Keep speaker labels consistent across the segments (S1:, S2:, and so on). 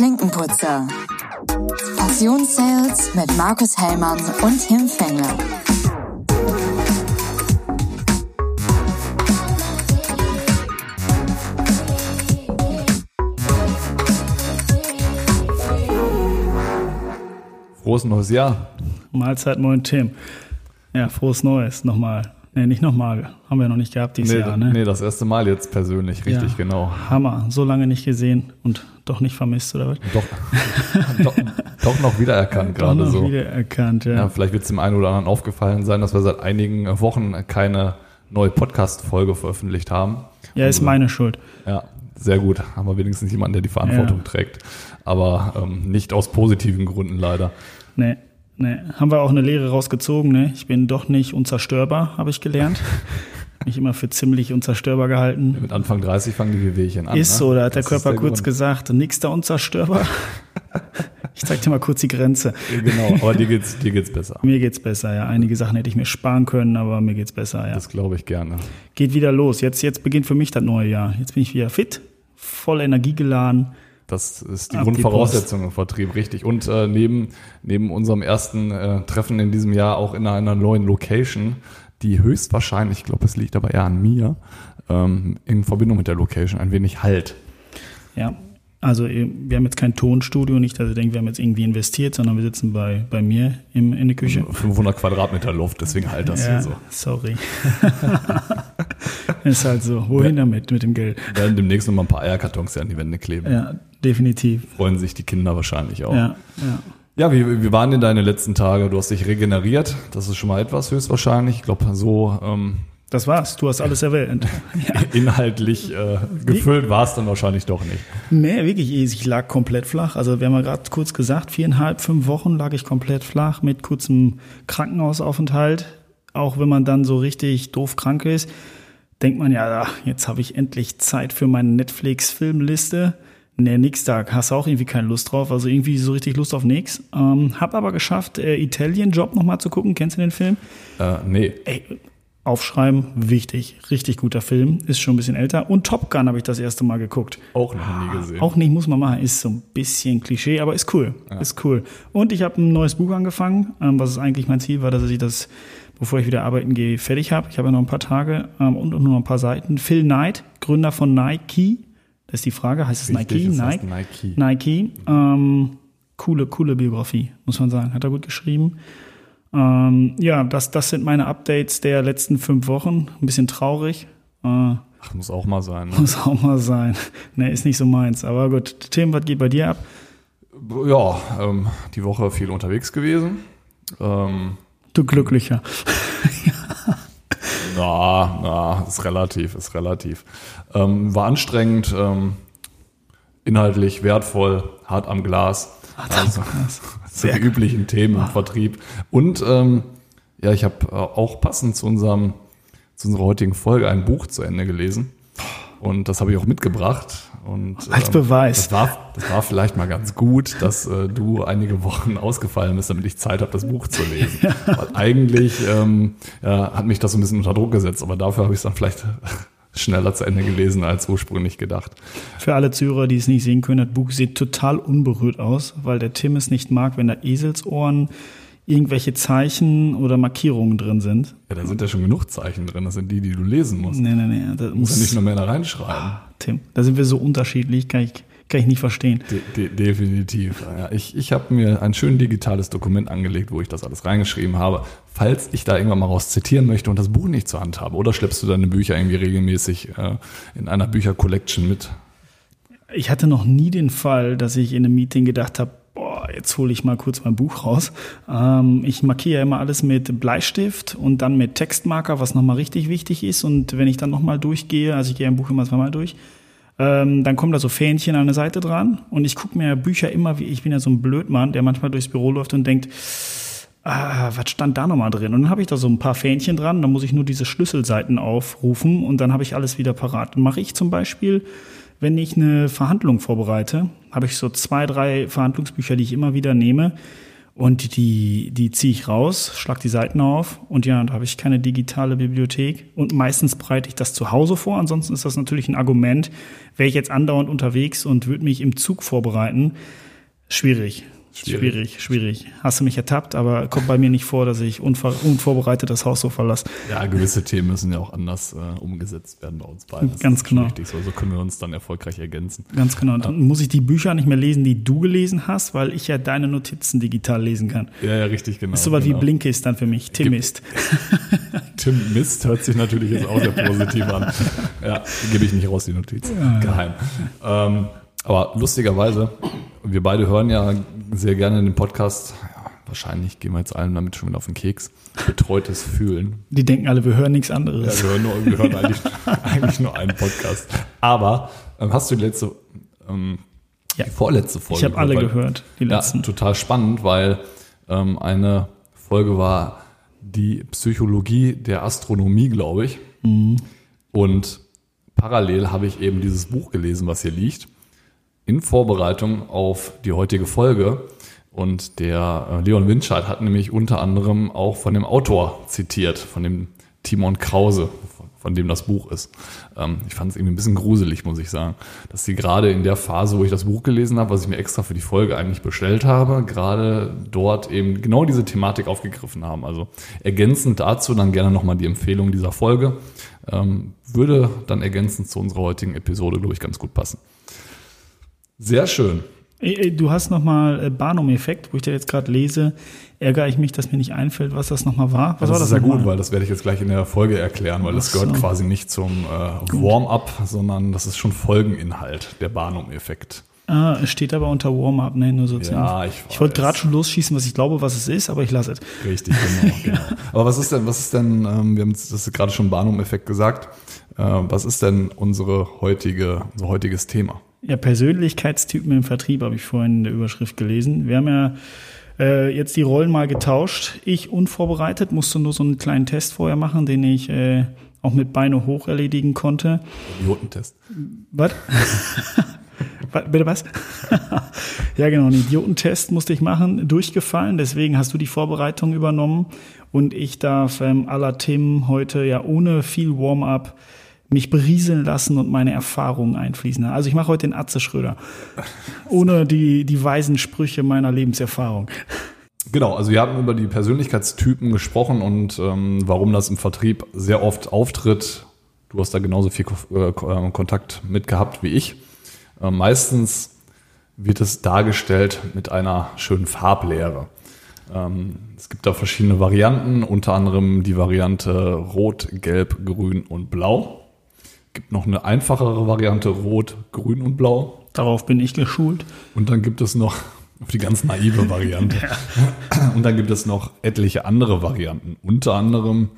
S1: Klinkenputzer. Passionssales mit Markus Hellmann und Tim Fengler.
S2: Frohes neues Jahr.
S3: Mahlzeit, moin Tim. Ja, frohes Neues nochmal. Nee, nicht nochmal. Haben wir noch nicht gehabt dieses
S2: Nee,
S3: Jahr, ne?
S2: nee, das erste Mal jetzt persönlich, richtig,
S3: Ja.
S2: genau.
S3: Hammer. So lange nicht gesehen und doch nicht vermisst, oder was?
S2: Doch, doch, doch noch wiedererkannt gerade so.
S3: wiedererkannt, ja.
S2: Ja, vielleicht wird es dem einen oder anderen aufgefallen sein, dass wir seit einigen Wochen keine neue Podcast-Folge veröffentlicht haben.
S3: Ja, ist
S2: Unsere-
S3: meine Schuld.
S2: Ja, sehr gut. Haben wir wenigstens jemanden, der die Verantwortung
S3: Ja.
S2: trägt. Aber ähm, nicht aus positiven Gründen leider.
S3: Nee, nee. Haben wir auch eine Lehre rausgezogen, ne? Ich bin doch nicht unzerstörbar, habe ich gelernt. Mich immer für ziemlich unzerstörbar gehalten.
S2: Mit Anfang 30 fangen die Wehwehchen an.
S3: Ist
S2: ne?
S3: so, da hat der
S2: Das
S3: Körper kurz
S2: Grund.
S3: gesagt, nix da unzerstörbar. Ich zeig dir mal kurz die Grenze.
S2: Genau, aber dir geht's, dir geht's besser.
S3: Mir geht's besser, ja. Einige Sachen hätte ich mir sparen können, aber mir geht's besser, ja.
S2: Das glaube ich gerne.
S3: Geht wieder los. Jetzt, jetzt beginnt für mich das neue Jahr. Jetzt bin ich wieder fit, voll Energie geladen.
S2: Das ist die
S3: Ab die
S2: Grundvoraussetzung im Vertrieb, richtig. Und äh, neben, neben unserem ersten äh, Treffen in diesem Jahr auch in einer neuen Location, die höchstwahrscheinlich, ich glaube, es liegt aber eher an mir, ähm, in Verbindung mit der Location ein wenig Halt.
S3: Ja. Also wir haben jetzt kein Tonstudio, nicht, dass ihr denkt, wir haben jetzt irgendwie investiert, sondern wir sitzen bei, bei mir im, in der Küche.
S2: 500 Quadratmeter Luft, deswegen halt das
S3: ja,
S2: hier so.
S3: sorry. ist halt so. Wohin damit mit dem Geld?
S2: Wir werden demnächst noch mal ein paar Eierkartons an die Wände kleben.
S3: Ja, definitiv.
S2: Freuen sich die Kinder wahrscheinlich auch.
S3: Ja, ja.
S2: Ja, wie, wie waren denn deine letzten Tage? Du hast dich regeneriert. Das ist schon mal etwas höchstwahrscheinlich. Ich glaube, so ähm,
S3: Das war's. Du hast alles erwähnt. Ja.
S2: inhaltlich äh, gefüllt war es dann wahrscheinlich doch nicht.
S3: Nee, wirklich, ich lag komplett flach. Also wir haben ja gerade kurz gesagt, viereinhalb, fünf Wochen lag ich komplett flach mit kurzem Krankenhausaufenthalt. Auch wenn man dann so richtig doof krank ist, denkt man ja, ach, jetzt habe ich endlich Zeit für meine Netflix-Filmliste. Nee, nix da. Hast auch irgendwie keine Lust drauf. Also irgendwie so richtig Lust auf nix. Ähm, hab aber geschafft, äh, Italian Job nochmal zu gucken. Kennst du den Film?
S2: Äh, nee,
S3: Ey, aufschreiben, wichtig. Richtig guter Film. Ist schon ein bisschen älter. Und Top Gun habe ich das erste Mal geguckt.
S2: auch noch nie gesehen.
S3: Auch nicht, muss man machen. Ist so ein bisschen Klischee, aber ist cool. Ist cool. Und ich habe ein neues Buch angefangen, ähm, was eigentlich mein Ziel war, dass ich das, bevor ich wieder arbeiten gehe, fertig habe. Ich habe ja noch ein paar Tage ähm, und nur noch ein paar Seiten. Phil Knight, Gründer von Nike. Das ist die Frage. Heißt es Nike? Nike?
S2: Nike.
S3: Nike. Ähm, coole, coole Biografie, muss man sagen. Hat er gut geschrieben. Ähm, ja, das, das sind meine Updates der letzten fünf Wochen. Ein bisschen traurig. Äh,
S2: Ach, muss auch mal sein. Ne?
S3: muss auch mal sein. Ne, ist nicht so meins. Aber gut, Tim, was geht bei dir ab?
S2: Ja, ähm, die Woche viel unterwegs gewesen. Ähm,
S3: Du Glücklicher.
S2: na, na, ist relativ, ist relativ. Ähm, war anstrengend, ähm, inhaltlich wertvoll, hart am Glas. Also, so die üblichen Themen im Vertrieb. Und ähm, ja, ich habe äh, auch passend zu unserem zu unserer heutigen Folge ein Buch zu Ende gelesen. Und das habe ich auch mitgebracht. Und,
S3: Als
S2: ähm,
S3: Beweis.
S2: Das war, das war vielleicht mal ganz gut, dass äh, du einige Wochen ausgefallen bist, damit ich Zeit habe, das Buch zu lesen. Weil eigentlich ähm, ja, hat mich das so ein bisschen unter Druck gesetzt, aber dafür habe ich es dann vielleicht schneller zu Ende gelesen als ursprünglich gedacht.
S3: Für alle Zuhörer, die es nicht sehen können, das Buch sieht total unberührt aus, weil der Tim es nicht mag, wenn da Eselsohren, irgendwelche Zeichen oder Markierungen drin sind.
S2: Ja, da sind ja schon genug Zeichen drin, das sind die, die du lesen musst.
S3: Nee, nee, nee. Das
S2: Du musst
S3: muss
S2: ja nicht noch mehr da reinschreiben.
S3: Tim, da sind wir so unterschiedlich, kann ich, kann ich nicht verstehen.
S2: De de definitiv. Ja, ich ich habe mir ein schön digitales Dokument angelegt, wo ich das alles reingeschrieben habe. Falls ich da irgendwann mal raus zitieren möchte und das Buch nicht zur Hand habe, oder schleppst du deine Bücher irgendwie regelmäßig äh, in einer Büchercollection mit?
S3: Ich hatte noch nie den Fall, dass ich in einem Meeting gedacht habe, boah, jetzt hole ich mal kurz mein Buch raus. Ähm, ich markiere immer alles mit Bleistift und dann mit Textmarker, was nochmal richtig wichtig ist. Und wenn ich dann nochmal durchgehe, also ich gehe ein Buch immer zweimal durch, ähm, dann kommen da so Fähnchen an der Seite dran. Und ich gucke mir Bücher immer, wie ich bin ja so ein Blödmann, der manchmal durchs Büro läuft und denkt, ah, was stand da nochmal drin? Und dann habe ich da so ein paar Fähnchen dran, dann muss ich nur diese Schlüsselseiten aufrufen und dann habe ich alles wieder parat. Mache ich zum Beispiel, wenn ich eine Verhandlung vorbereite, habe ich so zwei, drei Verhandlungsbücher, die ich immer wieder nehme. Und die, die ziehe ich raus, schlag die Seiten auf und ja, da habe ich keine digitale Bibliothek. Und meistens bereite ich das zu Hause vor. Ansonsten ist das natürlich ein Argument. Wäre ich jetzt andauernd unterwegs und würde mich im Zug vorbereiten, schwierig.
S2: Schwierig.
S3: Schwierig, schwierig. Hast du mich ertappt, aber kommt bei mir nicht vor, dass ich unver unvorbereitet das Haus so verlasse.
S2: Ja, gewisse Themen müssen ja auch anders äh, umgesetzt werden bei uns beiden. Das
S3: Ganz genau.
S2: Richtig, so, so können wir uns dann erfolgreich ergänzen.
S3: Ganz genau. Dann muss ich die Bücher nicht mehr lesen, die du gelesen hast, weil ich ja deine Notizen digital lesen kann.
S2: Ja, ja, richtig, genau.
S3: Das ist sowas
S2: genau.
S3: wie Blinkist dann für mich. Timist.
S2: Tim Mist hört sich natürlich jetzt auch sehr positiv an. Ja, gebe ich nicht raus, die Notiz. Geheim. Ähm, aber lustigerweise, wir beide hören ja sehr gerne den Podcast. Ja, wahrscheinlich gehen wir jetzt allen damit schon wieder auf den Keks. Betreutes Fühlen.
S3: Die denken alle, wir hören nichts anderes.
S2: Ja, wir hören, nur, wir hören eigentlich, eigentlich nur einen Podcast. Aber ähm, hast du die letzte, ähm,
S3: Ja.
S2: die vorletzte Folge
S3: ich habe alle
S2: Weil-
S3: gehört, die
S2: Ja,
S3: letzten.
S2: total spannend, weil ähm, eine Folge war die Psychologie der Astronomie, glaube ich.
S3: Mhm.
S2: Und parallel habe ich eben dieses Buch gelesen, was hier liegt, in Vorbereitung auf die heutige Folge. Und der äh, Leon Winscheid hat nämlich unter anderem auch von dem Autor zitiert, von dem Timon Krause, von, dem das Buch ist. Ähm, ich fand es irgendwie ein bisschen gruselig, muss ich sagen, dass sie gerade in der Phase, wo ich das Buch gelesen habe, was ich mir extra für die Folge eigentlich bestellt habe, gerade dort eben genau diese Thematik aufgegriffen haben. Also ergänzend dazu dann gerne nochmal die Empfehlung dieser Folge. Ähm, würde dann ergänzend zu unserer heutigen Episode, glaube ich, ganz gut passen. Sehr schön.
S3: Du hast nochmal äh, Barnum-Effekt, wo ich da jetzt gerade lese. Ärgere ich mich, dass mir nicht einfällt, was das nochmal war. Was
S2: das
S3: war
S2: ist
S3: das
S2: ja
S3: nochmal?
S2: gut, weil das werde ich jetzt gleich in der Folge erklären, weil das
S3: Ach so.
S2: gehört quasi nicht zum äh, Warm-up, sondern das ist schon Folgeninhalt, der Barnum-Effekt.
S3: Ah, steht aber unter Warm-up, ne? Nur so
S2: Ja, ich
S3: Ich wollte gerade schon losschießen, was ich glaube, was es ist, aber ich lasse es.
S2: Richtig, genau, genau. Aber was ist denn, was ist denn, ähm, wir haben das ist gerade schon Barnum-Effekt gesagt, äh, was ist denn unsere heutige, unser heutiges Thema?
S3: Ja, Persönlichkeitstypen im Vertrieb habe ich vorhin in der Überschrift gelesen. Wir haben ja äh, jetzt die Rollen mal getauscht. Ich unvorbereitet musste nur so einen kleinen Test vorher machen, den ich äh, auch mit Beine hoch erledigen konnte.
S2: Idiotentest.
S3: Was? Bitte was? ja, genau, einen Idiotentest musste ich machen, durchgefallen. Deswegen hast du die Vorbereitung übernommen und ich darf ähm, aller Themen heute ja ohne viel Warm-up mich berieseln lassen und meine Erfahrungen einfließen. Also ich mache heute den Atze Schröder. Ohne die, die weisen Sprüche meiner Lebenserfahrung.
S2: Genau, also wir haben über die Persönlichkeitstypen gesprochen und ähm, warum das im Vertrieb sehr oft auftritt. Du hast da genauso viel äh, Ko- äh, Kontakt mit gehabt wie ich. Äh, meistens wird es dargestellt mit einer schönen Farblehre. Ähm, es gibt da verschiedene Varianten, unter anderem die Variante Rot, Gelb, Grün und Blau. Gibt noch eine einfachere Variante Rot, Grün und Blau.
S3: Darauf bin ich geschult.
S2: Und dann gibt es noch auf die ganz naive Variante. Und dann gibt es noch etliche andere Varianten. Unter anderem,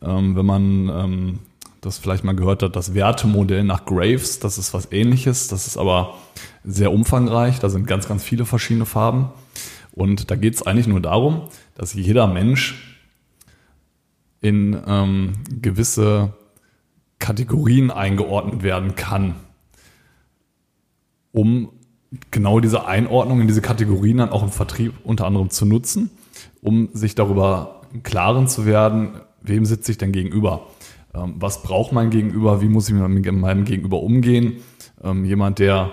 S2: ähm, wenn man ähm, das vielleicht mal gehört hat, das Wertemodell nach Graves, das ist was ähnliches. Das ist aber sehr umfangreich. Da sind ganz, ganz viele verschiedene Farben. Und da geht es eigentlich nur darum, dass jeder Mensch in ähm, gewisse Kategorien eingeordnet werden kann um genau diese Einordnung in diese Kategorien dann auch im Vertrieb unter anderem zu nutzen, um sich darüber im Klaren zu werden, wem sitze ich denn gegenüber? Ähm, was braucht mein Gegenüber? Wie muss ich mit meinem Gegenüber umgehen? Ähm, jemand, der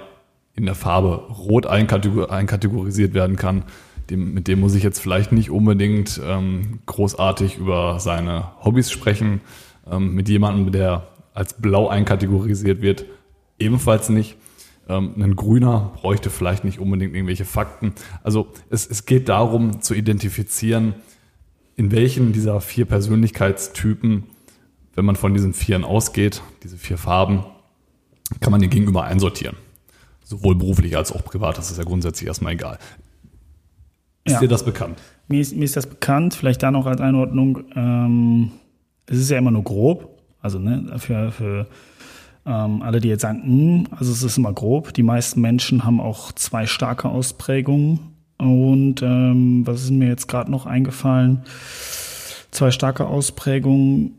S2: in der Farbe rot einkategor einkategorisiert werden kann, mit dem muss ich jetzt vielleicht nicht unbedingt ähm, großartig über seine Hobbys sprechen. Mit jemandem, der als blau einkategorisiert wird, ebenfalls nicht. Ähm, ein Grüner bräuchte vielleicht nicht unbedingt irgendwelche Fakten. Also es, es geht darum zu identifizieren, in welchen dieser vier Persönlichkeitstypen, wenn man von diesen Vieren ausgeht, diese vier Farben, kann man den Gegenüber einsortieren. Sowohl beruflich als auch privat, das ist ja grundsätzlich erstmal egal. Ist
S3: Ja.
S2: dir das bekannt?
S3: Mir ist, mir ist das bekannt, vielleicht da noch als Einordnung. Ähm, es ist ja immer nur grob, also ne, für, für ähm, alle, die jetzt sagen, hm, also es ist immer grob. Die meisten Menschen haben auch zwei starke Ausprägungen. Und ähm, was ist mir jetzt gerade noch eingefallen? Zwei starke Ausprägungen.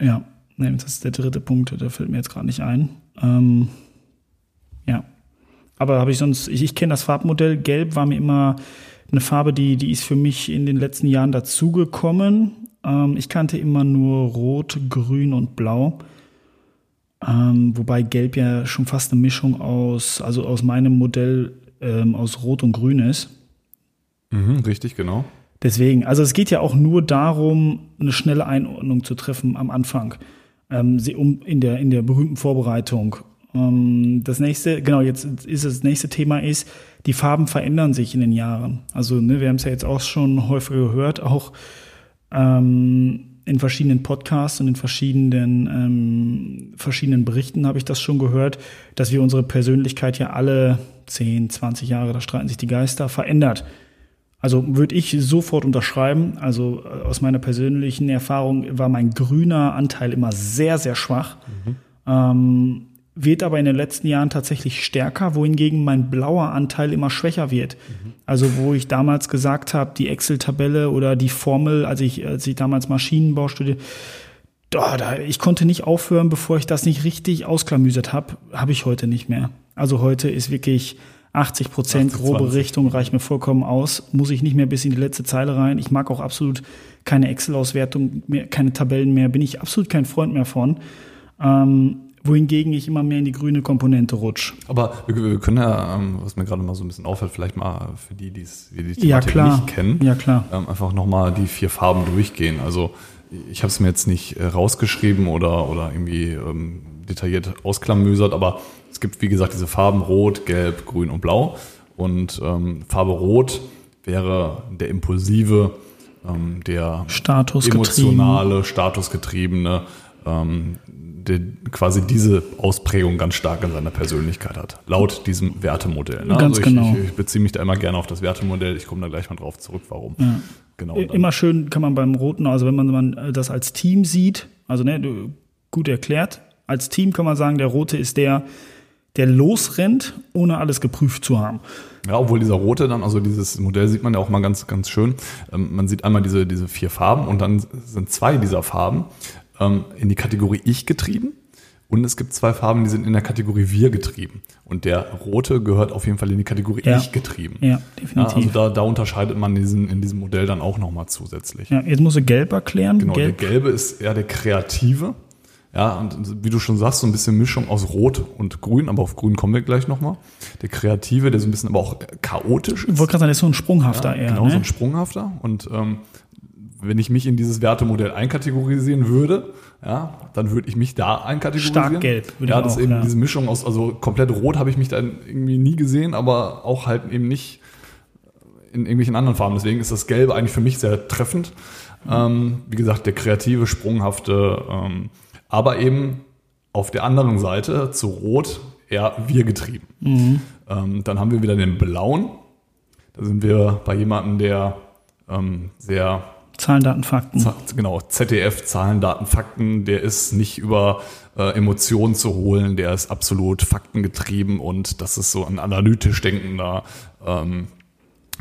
S3: Ja, ne, das ist der dritte Punkt, der fällt mir jetzt gerade nicht ein. Ähm, ja, aber habe ich sonst, ich, ich kenne das Farbmodell. Gelb war mir immer eine Farbe, die, die ist für mich in den letzten Jahren dazugekommen. Ähm, ich kannte immer nur Rot, Grün und Blau. Ähm, wobei Gelb ja schon fast eine Mischung aus, also aus meinem Modell ähm, aus Rot und Grün ist.
S2: Mhm, richtig, genau.
S3: Deswegen, also es geht ja auch nur darum, eine schnelle Einordnung zu treffen am Anfang, ähm, in der in der berühmten Vorbereitung. Ähm, das nächste, genau, jetzt ist das nächste Thema ist, die Farben verändern sich in den Jahren. Also ne, wir haben es ja jetzt auch schon häufiger gehört, auch ähm, in verschiedenen Podcasts und in verschiedenen ähm, verschiedenen Berichten habe ich das schon gehört, dass wir unsere Persönlichkeit ja alle 10, 20 Jahre, da streiten sich die Geister, verändert. Also würde ich sofort unterschreiben. Also äh, aus meiner persönlichen Erfahrung war mein grüner Anteil immer sehr, sehr schwach. Mhm. Ähm, wird aber in den letzten Jahren tatsächlich stärker, wohingegen mein blauer Anteil immer schwächer wird. Mhm. Also wo ich damals gesagt habe, die Excel-Tabelle oder die Formel, als ich, als ich damals Maschinenbau studierte, da, da, ich konnte nicht aufhören, bevor ich das nicht richtig ausklamüsert habe, habe ich heute nicht mehr. Also heute ist wirklich 80 Prozent grobe 20. Richtung reicht mir vollkommen aus. Muss ich nicht mehr bis in die letzte Zeile rein. Ich mag auch absolut keine Excel-Auswertung mehr, keine Tabellen mehr. Bin ich absolut kein Freund mehr von. Ähm, wohingegen ich immer mehr in die grüne Komponente rutsche.
S2: Aber wir, wir, können ja, ähm, was mir gerade mal so ein bisschen auffällt, vielleicht mal für die, die die Thematik
S3: ja,
S2: nicht kennen,
S3: ja, klar.
S2: Ähm, einfach nochmal die vier Farben durchgehen. Also ich habe es mir jetzt nicht äh, rausgeschrieben oder, oder irgendwie ähm, detailliert ausklamösert, aber es gibt, wie gesagt, diese Farben Rot, Gelb, Grün und Blau. Und ähm, Farbe Rot wäre der impulsive, ähm, der
S3: Status
S2: emotionale, statusgetriebene, ähm, der quasi diese Ausprägung ganz stark in seiner Persönlichkeit hat, laut diesem Wertemodell.
S3: Ne? Ganz
S2: also ich,
S3: genau.
S2: Ich, ich, beziehe mich da immer gerne auf das Wertemodell. Ich komme da gleich mal drauf zurück, warum.
S3: Ja. Genau. Immer schön kann man beim Roten, also wenn man, man das als Team sieht, also ne, gut erklärt, als Team kann man sagen, der Rote ist der, der losrennt, ohne alles geprüft zu haben.
S2: Ja, obwohl dieser rote dann, also dieses Modell sieht man ja auch mal ganz, ganz schön. Ähm, man sieht einmal diese, diese vier Farben und dann sind zwei dieser Farben ähm, in die Kategorie Ich getrieben. Und es gibt zwei Farben, die sind in der Kategorie Wir getrieben. Und der rote gehört auf jeden Fall in die Kategorie
S3: ja.
S2: Ich getrieben.
S3: Ja, definitiv. Ja,
S2: also da, da unterscheidet man diesen, in diesem Modell dann auch nochmal zusätzlich.
S3: Ja, jetzt muss ich gelb erklären.
S2: Genau,
S3: gelb.
S2: der gelbe ist eher der Kreative. Ja, und wie du schon sagst, so ein bisschen Mischung aus Rot und Grün, aber auf Grün kommen wir gleich nochmal. Der Kreative, der so ein bisschen aber auch chaotisch ist.
S3: Ich wollte gerade sagen, der ist so ein Sprunghafter
S2: ja,
S3: eher.
S2: Genau,
S3: ne?
S2: so ein Sprunghafter. Und ähm, wenn ich mich in dieses Wertemodell einkategorisieren würde, ja, dann würde ich mich da einkategorisieren.
S3: Stark gelb.
S2: Ja, das auch, ist eben ja. diese Mischung aus, also komplett rot habe ich mich dann irgendwie nie gesehen, aber auch halt eben nicht in irgendwelchen anderen Farben. Deswegen ist das Gelbe eigentlich für mich sehr treffend. Mhm. Ähm, wie gesagt, der kreative, sprunghafte, ähm, aber eben auf der anderen Seite zu Rot eher wir getrieben. Mhm. Ähm, dann haben wir wieder den Blauen. Da sind wir bei jemandem, der ähm, sehr
S3: Zahlen, Daten, Fakten.
S2: Genau, ZDF, Zahlen, Daten, Fakten, der ist nicht über äh, Emotionen zu holen, der ist absolut faktengetrieben und das ist so ein analytisch denkender ähm,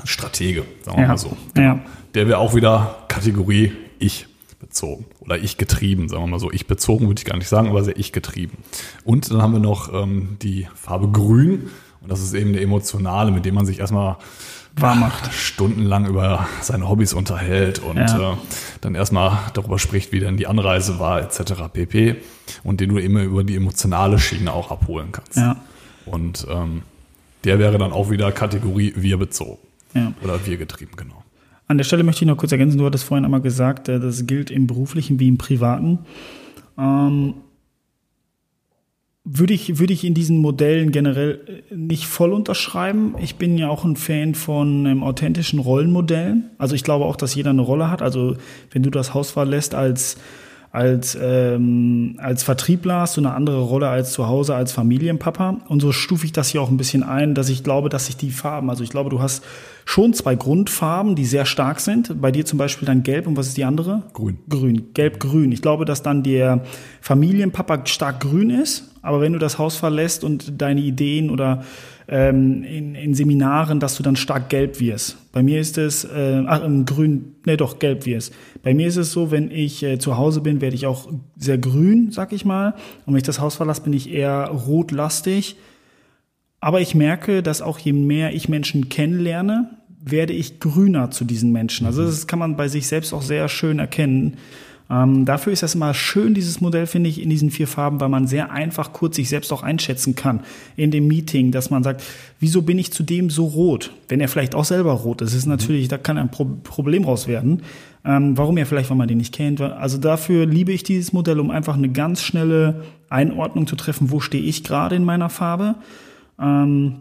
S2: Stratege, sagen wir
S3: ja.
S2: mal so.
S3: Ja.
S2: Der wäre auch wieder Kategorie Ich bezogen oder ich getrieben, sagen wir mal so. Ich bezogen würde ich gar nicht sagen, aber sehr ich getrieben. Und dann haben wir noch ähm, die Farbe Grün und das ist eben der emotionale, mit dem man sich erstmal
S3: warm macht.
S2: Stundenlang über seine Hobbys unterhält und ja. äh, dann erstmal darüber spricht, wie denn die Anreise war, etc. pp. Und den du immer über die emotionale Schiene auch abholen kannst.
S3: Ja.
S2: Und ähm, der wäre dann auch wieder Kategorie wir bezogen.
S3: Ja.
S2: Oder wir getrieben, genau.
S3: An der Stelle möchte ich noch kurz ergänzen, du hattest vorhin einmal gesagt, äh, das gilt im beruflichen wie im privaten. Ähm, würde ich, würde ich in diesen Modellen generell äh, nicht voll unterschreiben. Ich bin ja auch ein Fan von ähm, authentischen Rollenmodellen. Also ich glaube auch, dass jeder eine Rolle hat. Also wenn du das Haus verlässt als als, ähm, als Vertriebler hast du eine andere Rolle als zu Hause als Familienpapa. Und so stufe ich das hier auch ein bisschen ein, dass ich glaube, dass sich die Farben, also ich glaube, du hast schon zwei Grundfarben, die sehr stark sind. Bei dir zum Beispiel dann gelb und was ist die andere?
S2: Grün.
S3: Grün, gelb-grün. Ich glaube, dass dann der Familienpapa stark grün ist, aber wenn du das Haus verlässt und deine Ideen oder ähm, in, in Seminaren, dass du dann stark gelb wirst. Bei mir ist es, äh, ach, grün, ne doch, gelb wirst. Bei mir ist es so, wenn ich äh, zu Hause bin, werde ich auch sehr grün, sag ich mal. Und wenn ich das Haus verlasse, bin ich eher rotlastig. Aber ich merke, dass auch je mehr ich Menschen kennenlerne, werde ich grüner zu diesen Menschen. Also das kann man bei sich selbst auch sehr schön erkennen. Ähm, dafür ist das immer schön, dieses Modell, finde ich, in diesen vier Farben, weil man sehr einfach kurz sich selbst auch einschätzen kann in dem Meeting, dass man sagt, wieso bin ich zu dem so rot? Wenn er vielleicht auch selber rot ist, ist natürlich, da kann ein Pro Problem raus werden. Ähm, warum er vielleicht, weil man den nicht kennt. Also dafür liebe ich dieses Modell, um einfach eine ganz schnelle Einordnung zu treffen, wo stehe ich gerade in meiner Farbe. Ähm,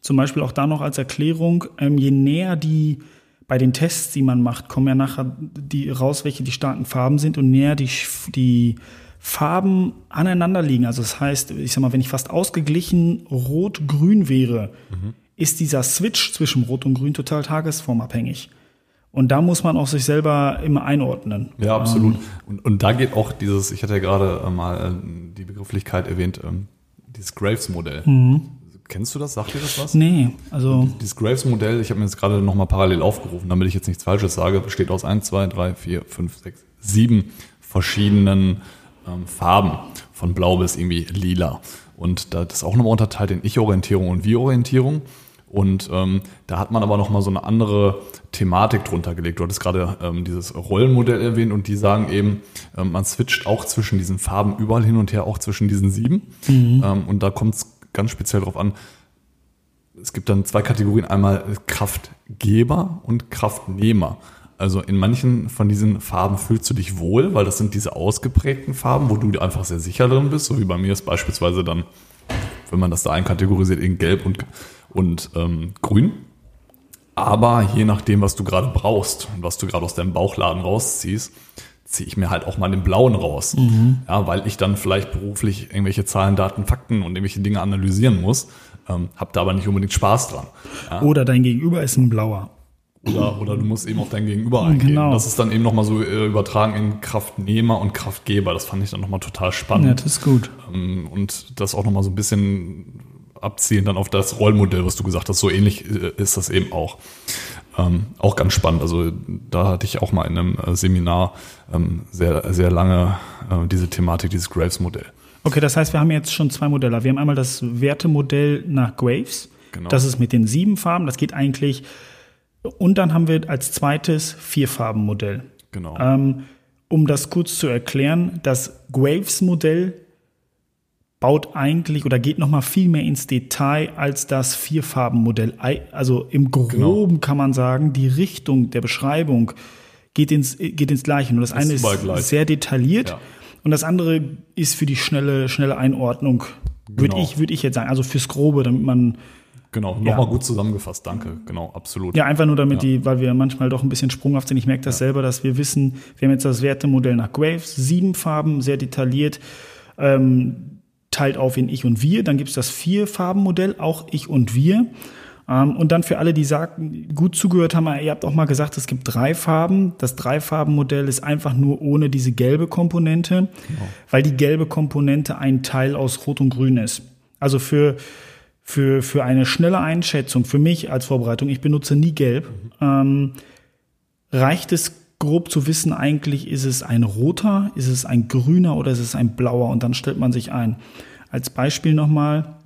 S3: zum Beispiel auch da noch als Erklärung, ähm, je näher die bei den Tests, die man macht, kommen ja nachher die raus, welche die starken Farben sind und näher die, die Farben aneinander liegen. Also das heißt, ich sag mal, wenn ich fast ausgeglichen rot-grün wäre, mhm. ist dieser Switch zwischen rot und grün total tagesformabhängig. Und da muss man auch sich selber immer einordnen.
S2: Ja, absolut. Ähm, und, und da geht auch dieses, ich hatte ja gerade äh, mal äh, die Begrifflichkeit erwähnt, ähm, dieses Graves-Modell. Mhm. Kennst du das? Sagt dir das was?
S3: Nee, also.
S2: Dieses Graves-Modell, ich habe mir jetzt gerade nochmal parallel aufgerufen, damit ich jetzt nichts Falsches sage, besteht aus 1, 2, 3, 4, 5, 6, 7 verschiedenen ähm, Farben. Von blau bis irgendwie lila. Und das ist auch nochmal unterteilt in Ich-Orientierung und Wir-Orientierung. Und ähm, da hat man aber nochmal so eine andere Thematik drunter gelegt. Du hattest gerade ähm, dieses Rollenmodell erwähnt und die sagen eben, ähm, man switcht auch zwischen diesen Farben überall hin und her, auch zwischen diesen sieben. Mhm. Ähm, und da kommt es ganz speziell darauf an, es gibt dann zwei Kategorien, einmal Kraftgeber und Kraftnehmer. Also in manchen von diesen Farben fühlst du dich wohl, weil das sind diese ausgeprägten Farben, wo du einfach sehr sicher drin bist, so wie bei mir ist beispielsweise dann, wenn man das da einkategorisiert, in Gelb und, und ähm, Grün. Aber je nachdem, was du gerade brauchst und was du gerade aus deinem Bauchladen rausziehst, ziehe ich mir halt auch mal den blauen raus. Mhm. Ja, weil ich dann vielleicht beruflich irgendwelche Zahlen, Daten, Fakten und irgendwelche Dinge analysieren muss, ähm, habe da aber nicht unbedingt Spaß dran.
S3: Ja. Oder dein Gegenüber ist ein blauer.
S2: Oder, oder du musst eben auf dein Gegenüber eingehen. Genau. Das ist dann eben nochmal so äh, übertragen in Kraftnehmer und Kraftgeber. Das fand ich dann nochmal total spannend. Ja,
S3: das ist gut.
S2: Ähm, und das auch nochmal so ein bisschen abziehen dann auf das Rollmodell, was du gesagt hast. So ähnlich äh, ist das eben auch. Ähm, auch ganz spannend. Also da hatte ich auch mal in einem äh, Seminar ähm, sehr, sehr lange äh, diese Thematik, dieses Graves-Modell.
S3: Okay, das heißt, wir haben jetzt schon zwei Modelle. Wir haben einmal das Wertemodell nach Graves. Genau. Das ist mit den sieben Farben. Das geht eigentlich. Und dann haben wir als zweites Vierfarbenmodell.
S2: Genau.
S3: Ähm, um das kurz zu erklären, das Graves-Modell baut eigentlich oder geht noch mal viel mehr ins Detail als das Vierfarbenmodell. Also im Groben genau. kann man sagen, die Richtung der Beschreibung geht ins, geht ins Gleiche. Nur das, das eine ist gleich. sehr detailliert ja. und das andere ist für die schnelle, schnelle Einordnung, genau. würde ich, würde ich jetzt sagen. Also fürs Grobe, damit man
S2: Genau, nochmal ja. gut zusammengefasst, danke. Genau, absolut.
S3: Ja, einfach nur damit ja. die, weil wir manchmal doch ein bisschen sprunghaft sind. Ich merke das ja. selber, dass wir wissen, wir haben jetzt das Wertemodell nach Graves, sieben Farben, sehr detailliert. Ähm, teilt auf in Ich und Wir. Dann gibt es das Vier-Farben-Modell, auch Ich und Wir. Ähm, und dann für alle, die sagen, gut zugehört haben, ihr habt auch mal gesagt, es gibt drei Farben. Das Drei-Farben-Modell ist einfach nur ohne diese gelbe Komponente, genau. weil die gelbe Komponente ein Teil aus Rot und Grün ist. Also für, für, für eine schnelle Einschätzung, für mich als Vorbereitung, ich benutze nie gelb, mhm. ähm, reicht es grob zu wissen, eigentlich ist es ein roter, ist es ein grüner oder ist es ein blauer und dann stellt man sich ein. Als Beispiel nochmal,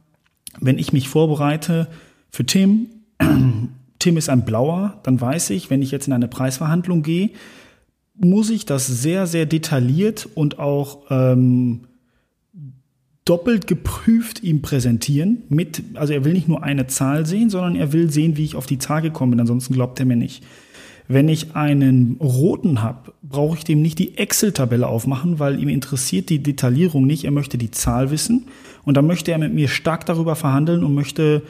S3: wenn ich mich vorbereite für Tim, Tim ist ein blauer, dann weiß ich, wenn ich jetzt in eine Preisverhandlung gehe, muss ich das sehr, sehr detailliert und auch ähm, doppelt geprüft ihm präsentieren. Mit, also er will nicht nur eine Zahl sehen, sondern er will sehen, wie ich auf die Zahl gekommen bin. Ansonsten glaubt er mir nicht. Wenn ich einen roten habe, brauche ich dem nicht die Excel-Tabelle aufmachen, weil ihm interessiert die Detaillierung nicht. Er möchte die Zahl wissen und dann möchte er mit mir stark darüber verhandeln und möchte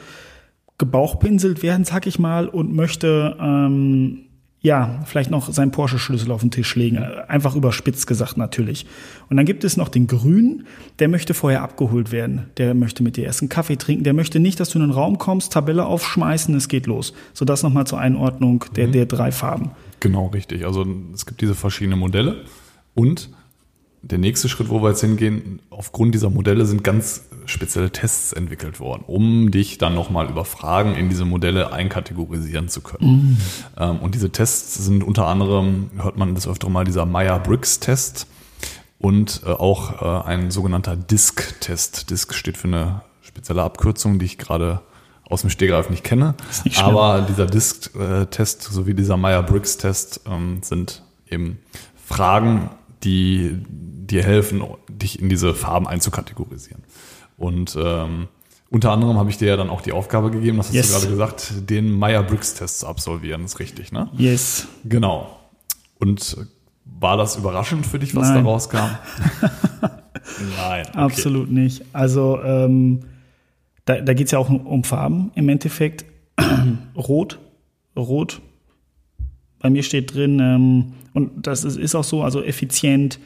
S3: gebauchpinselt werden, sag ich mal, und möchte ähm, ja, vielleicht noch seinen Porsche-Schlüssel auf den Tisch legen. Einfach überspitzt gesagt natürlich. Und dann gibt es noch den Grünen, der möchte vorher abgeholt werden. Der möchte mit dir erst einen Kaffee trinken. Der möchte nicht, dass du in den Raum kommst, Tabelle aufschmeißen, es geht los. So das nochmal zur Einordnung der, mhm. der drei Farben.
S2: Genau, richtig. Also es gibt diese verschiedenen Modelle und der nächste Schritt, wo wir jetzt hingehen, aufgrund dieser Modelle sind ganz spezielle Tests entwickelt worden, um dich dann nochmal über Fragen in diese Modelle einkategorisieren zu können. Mhm. und diese Tests sind unter anderem, hört man das öfter mal, dieser Meyer-Briggs-Test und äh, auch äh, ein sogenannter DISC-Test. DISC steht für eine spezielle Abkürzung, die ich gerade aus dem Stegreif nicht kenne.
S3: nicht.
S2: Aber dieser Disk-Test sowie dieser Meyer-Briggs-Test ähm, sind eben Fragen, die dir helfen, dich in diese Farben einzukategorisieren. Und ähm, unter anderem habe ich dir ja dann auch die Aufgabe gegeben, das hast
S3: Yes.
S2: du gerade gesagt, den Meyer-Briggs-Test zu absolvieren. Das ist richtig, ne?
S3: Yes.
S2: Genau. Und war das überraschend für dich, was
S3: Nein.
S2: da rauskam? Nein. Okay.
S3: Absolut nicht. Also ähm, da, da geht es ja auch um, um Farben im Endeffekt. Rot, Rot. Bei mir steht drin, ähm, und das ist, ist auch so, also effizient,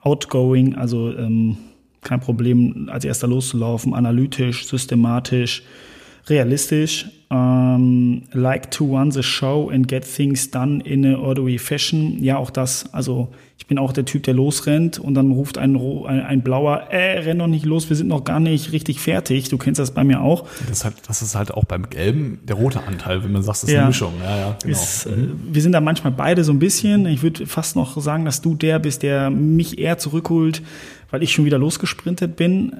S3: outgoing, also ähm, kein Problem, als erster loszulaufen, analytisch, systematisch, realistisch, ähm, like to run the show and get things done in a orderly fashion. Ja, auch das. Also ich bin auch der Typ, der losrennt und dann ruft ein, ein, ein Blauer, äh, renn doch nicht los, wir sind noch gar nicht richtig fertig. Du kennst das bei mir auch.
S2: Das, ist halt, das ist halt auch beim Gelben der rote Anteil, wenn man sagt, das ist
S3: Ja.
S2: eine Mischung. Ja, ja, genau.
S3: Ist, äh, wir sind da manchmal beide so ein bisschen. Ich würde fast noch sagen, dass du der bist, der mich eher zurückholt, weil ich schon wieder losgesprintet bin.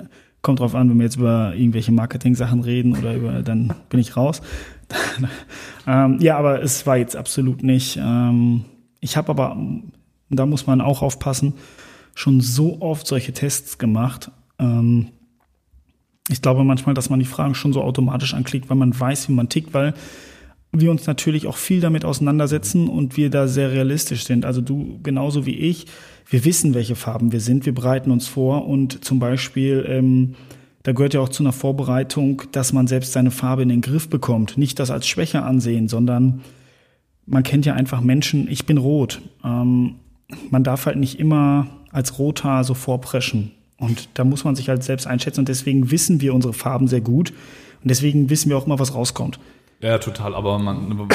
S3: Kommt drauf an, wenn wir jetzt über irgendwelche Marketing-Sachen reden oder über, dann bin ich raus. ähm, ja, aber es war jetzt absolut nicht. Ähm, ich habe aber, da muss man auch aufpassen, schon so oft solche Tests gemacht. Ähm, ich glaube manchmal, dass man die Fragen schon so automatisch anklickt, weil man weiß, wie man tickt, weil wir uns natürlich auch viel damit auseinandersetzen und wir da sehr realistisch sind. Also du genauso wie ich, wir wissen, welche Farben wir sind, wir bereiten uns vor und zum Beispiel, ähm, da gehört ja auch zu einer Vorbereitung, dass man selbst seine Farbe in den Griff bekommt. Nicht das als Schwäche ansehen, sondern man kennt ja einfach Menschen, ich bin rot. Ähm, man darf halt nicht immer als Roter so vorpreschen. Und da muss man sich halt selbst einschätzen und deswegen wissen wir unsere Farben sehr gut. Und deswegen wissen wir auch immer, was rauskommt.
S2: Ja, total. Aber man,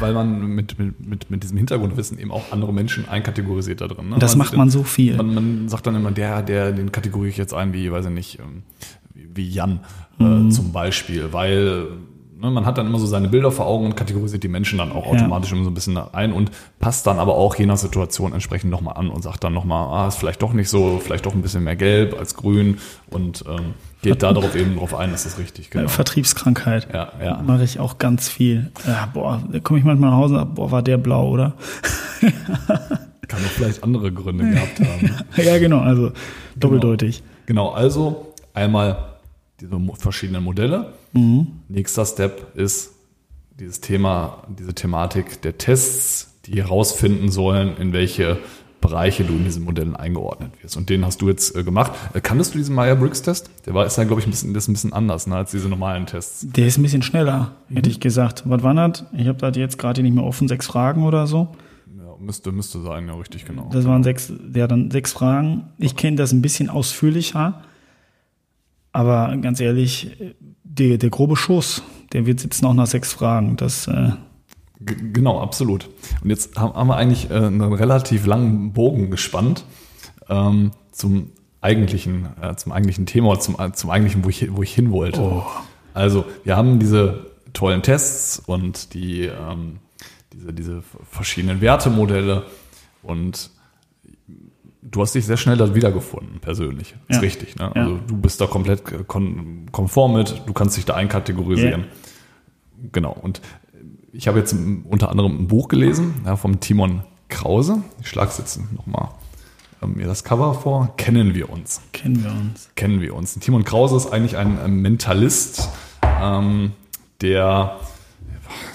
S2: weil, man mit, mit, mit, diesem Hintergrundwissen eben auch andere Menschen einkategorisiert da drin. Ne?
S3: Das macht
S2: sieht-
S3: man so viel.
S2: Man, man sagt dann immer, der, der, den kategoriere ich jetzt ein, wie, weiß ich nicht, ähm, wie Jan
S3: Mhm.
S2: äh, zum Beispiel, weil ne, man hat dann immer so seine Bilder vor Augen und kategorisiert die Menschen dann auch
S3: Ja.
S2: automatisch immer so ein bisschen ein und passt dann aber auch je nach Situation entsprechend nochmal an und sagt dann nochmal, ah, ist vielleicht doch nicht so, vielleicht doch ein bisschen mehr gelb als grün und ähm, geht da darauf eben drauf ein, das ist richtig, genau.
S3: Äh, Vertriebskrankheit.
S2: Ja, ja.
S3: Mache ich auch ganz viel. Ja, boah, da komme ich manchmal nach Hause boah, war der blau, oder?
S2: Kann auch vielleicht andere Gründe gehabt haben.
S3: ja, genau, also doppeldeutig.
S2: Genau, also einmal diese verschiedenen Modelle. Nächster Step ist dieses Thema, diese Thematik der Tests, die herausfinden sollen, in welche Bereiche du in diesen Modellen eingeordnet wirst. Und den hast du jetzt äh, gemacht. Äh, kanntest du diesen Meyer-Briggs-Test? Der war ist ja, glaube ich, ein bisschen, das ein bisschen anders ne, als diese normalen Tests.
S3: Der ist ein bisschen schneller, hätte ich gesagt. Was war das? Ich habe das jetzt gerade nicht mehr offen, sechs Fragen oder so.
S2: Ja, müsste, müsste sein, ja, richtig, genau.
S3: Das waren sechs, ja, dann sechs Fragen. Ich kenne das ein bisschen ausführlicher. Aber ganz ehrlich, der, der grobe Schuss, der wird sitzen auch nach sechs Fragen. Das, äh,
S2: G genau, absolut. Und jetzt haben, wir eigentlich äh, einen relativ langen Bogen gespannt ähm, zum eigentlichen, äh, zum eigentlichen Thema zum, äh, zum eigentlichen, wo ich, wo ich hin wollte.
S3: Oh.
S2: Also, wir haben diese tollen Tests und die, ähm, diese, diese verschiedenen Wertemodelle und du hast dich sehr schnell da wiedergefunden, persönlich. Ist
S3: Ja.
S2: richtig, ne?
S3: Ja.
S2: Also du bist da komplett kon konform mit, du kannst dich da einkategorisieren. Genau. Und ich habe jetzt unter anderem ein Buch gelesen ja, vom Timon Krause. Ich schlage jetzt nochmal ähm, mir das Cover vor. Kennen wir uns?
S3: kennen wir uns.
S2: Kennen wir uns. Timon Krause ist eigentlich ein ähm, Mentalist, ähm, der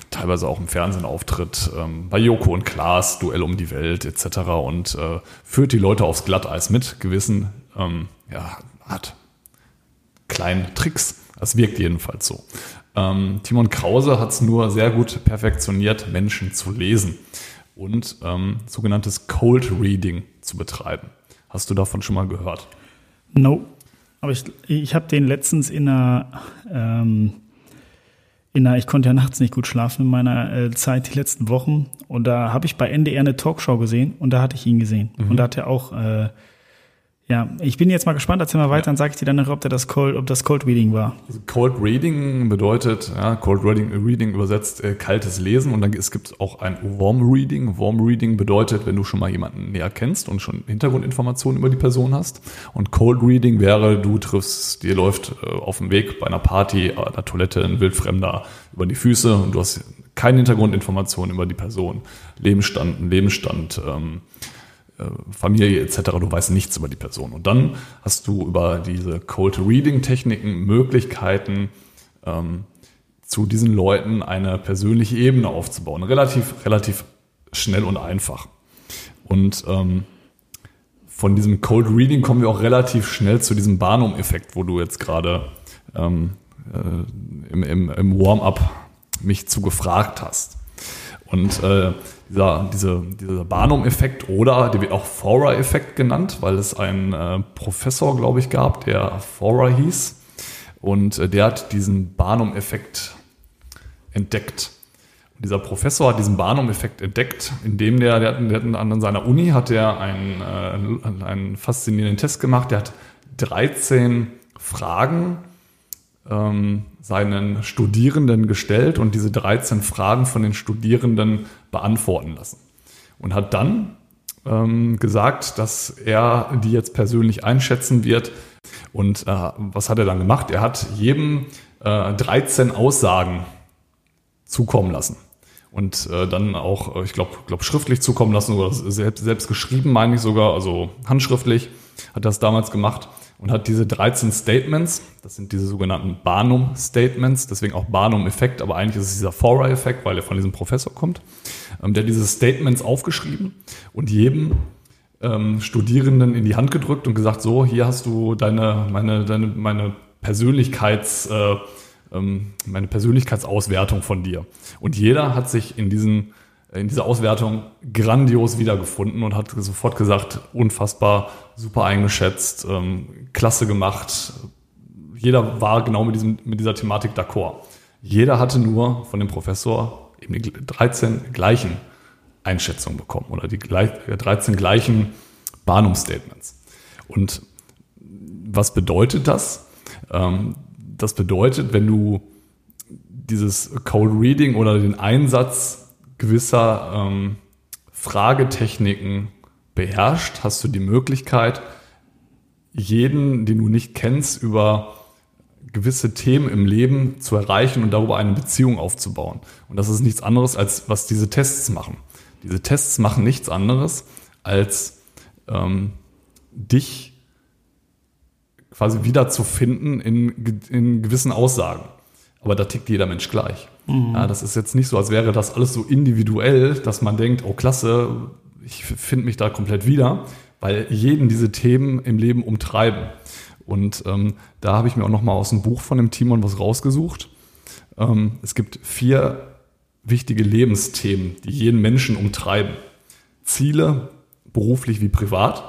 S2: teilweise auch im Fernsehen auftritt, ähm, bei Joko und Klaas, Duell um die Welt etc. und äh, führt die Leute aufs Glatteis mit gewissen, ähm, ja, hat kleinen Tricks. Das wirkt jedenfalls so. Ähm, Timon Krause hat es nur sehr gut perfektioniert, Menschen zu lesen und ähm, sogenanntes Cold Reading zu betreiben. Hast du davon schon mal gehört?
S3: No. Aber ich, ich habe den letztens in einer, ähm, in einer, ich konnte ja nachts nicht gut schlafen in meiner äh, Zeit, die letzten Wochen. Und da habe ich bei NDR eine Talkshow gesehen und da hatte ich ihn gesehen. Und da hat er auch, äh, Ja, ich bin jetzt mal gespannt, erzähl mal weiter, dann sage ich dir dann noch, ob, der das Cold, ob das Cold Reading war.
S2: Also Cold Reading bedeutet, ja, Cold Reading, Reading übersetzt äh, kaltes Lesen und dann es gibt auch ein Warm Reading. Warm Reading bedeutet, wenn du schon mal jemanden näher kennst und schon Hintergrundinformationen über die Person hast. Und Cold Reading wäre, du triffst, dir läuft äh, auf dem Weg bei einer Party, an der Toilette ein Wildfremder über die Füße und du hast keine Hintergrundinformationen über die Person, Lebensstand, Lebensstand, ähm, äh, Familie etc. Du weißt nichts über die Person. Und dann hast du über diese Cold Reading Techniken Möglichkeiten, ähm, zu diesen Leuten eine persönliche Ebene aufzubauen. Relativ, relativ schnell und einfach. Und ähm, von diesem Cold Reading kommen wir auch relativ schnell zu diesem Barnum-Effekt, wo du jetzt gerade ähm, äh, im, im, im Warm-up mich zu gefragt hast. Und äh, dieser, diese, dieser Barnum-Effekt oder der wird auch Forer-Effekt genannt, weil es einen äh, Professor, glaube ich, gab, der Forer hieß. Und äh, der hat diesen Barnum-Effekt entdeckt. Und dieser Professor hat diesen Barnum-Effekt entdeckt, indem der, der, der hat an seiner Uni hat er einen, äh, einen faszinierenden Test gemacht. Der hat 13 Fragen ähm, seinen Studierenden gestellt und diese 13 Fragen von den Studierenden beantworten lassen. Und hat dann ähm, gesagt, dass er die jetzt persönlich einschätzen wird. Und äh, was hat er dann gemacht? Er hat jedem äh, 13 Aussagen zukommen lassen. Und äh, dann auch, ich glaube, glaub schriftlich zukommen lassen oder selbst, selbst geschrieben, meine ich sogar, also handschriftlich hat das damals gemacht und hat diese 13 Statements, das sind diese sogenannten Barnum-Statements, deswegen auch Barnum-Effekt, aber eigentlich ist es dieser Forer-Effekt, weil er von diesem Professor kommt, ähm, der diese Statements aufgeschrieben und jedem ähm, Studierenden in die Hand gedrückt und gesagt, so, hier hast du deine, meine, deine, meine Persönlichkeits, äh, ähm, meine Persönlichkeitsauswertung von dir. Und jeder hat sich in diesen in dieser Auswertung grandios wiedergefunden und hat sofort gesagt, unfassbar, super eingeschätzt, ähm, klasse gemacht. Jeder war genau mit, diesem, mit dieser Thematik d'accord. Jeder hatte nur von dem Professor eben die 13 gleichen Einschätzungen bekommen oder die 13 gleichen Barnum-Statements. Und was bedeutet das? Ähm, das bedeutet, wenn du dieses Cold Reading oder den Einsatz gewisser ähm, Fragetechniken beherrscht, hast du die Möglichkeit, jeden, den du nicht kennst, über gewisse Themen im Leben zu erreichen und darüber eine Beziehung aufzubauen. Und das ist nichts anderes, als was diese Tests machen. Diese Tests machen nichts anderes, als ähm, dich quasi wiederzufinden in, in gewissen Aussagen. Aber da tickt jeder Mensch gleich. Mhm. Ja, das ist jetzt nicht so, als wäre das alles so individuell, dass man denkt, oh klasse, ich finde mich da komplett wieder, weil jeden diese Themen im Leben umtreiben. Und ähm, da habe ich mir auch noch mal aus dem Buch von dem Timon was rausgesucht. Ähm, es gibt vier wichtige Lebensthemen, die jeden Menschen umtreiben. Ziele, beruflich wie privat,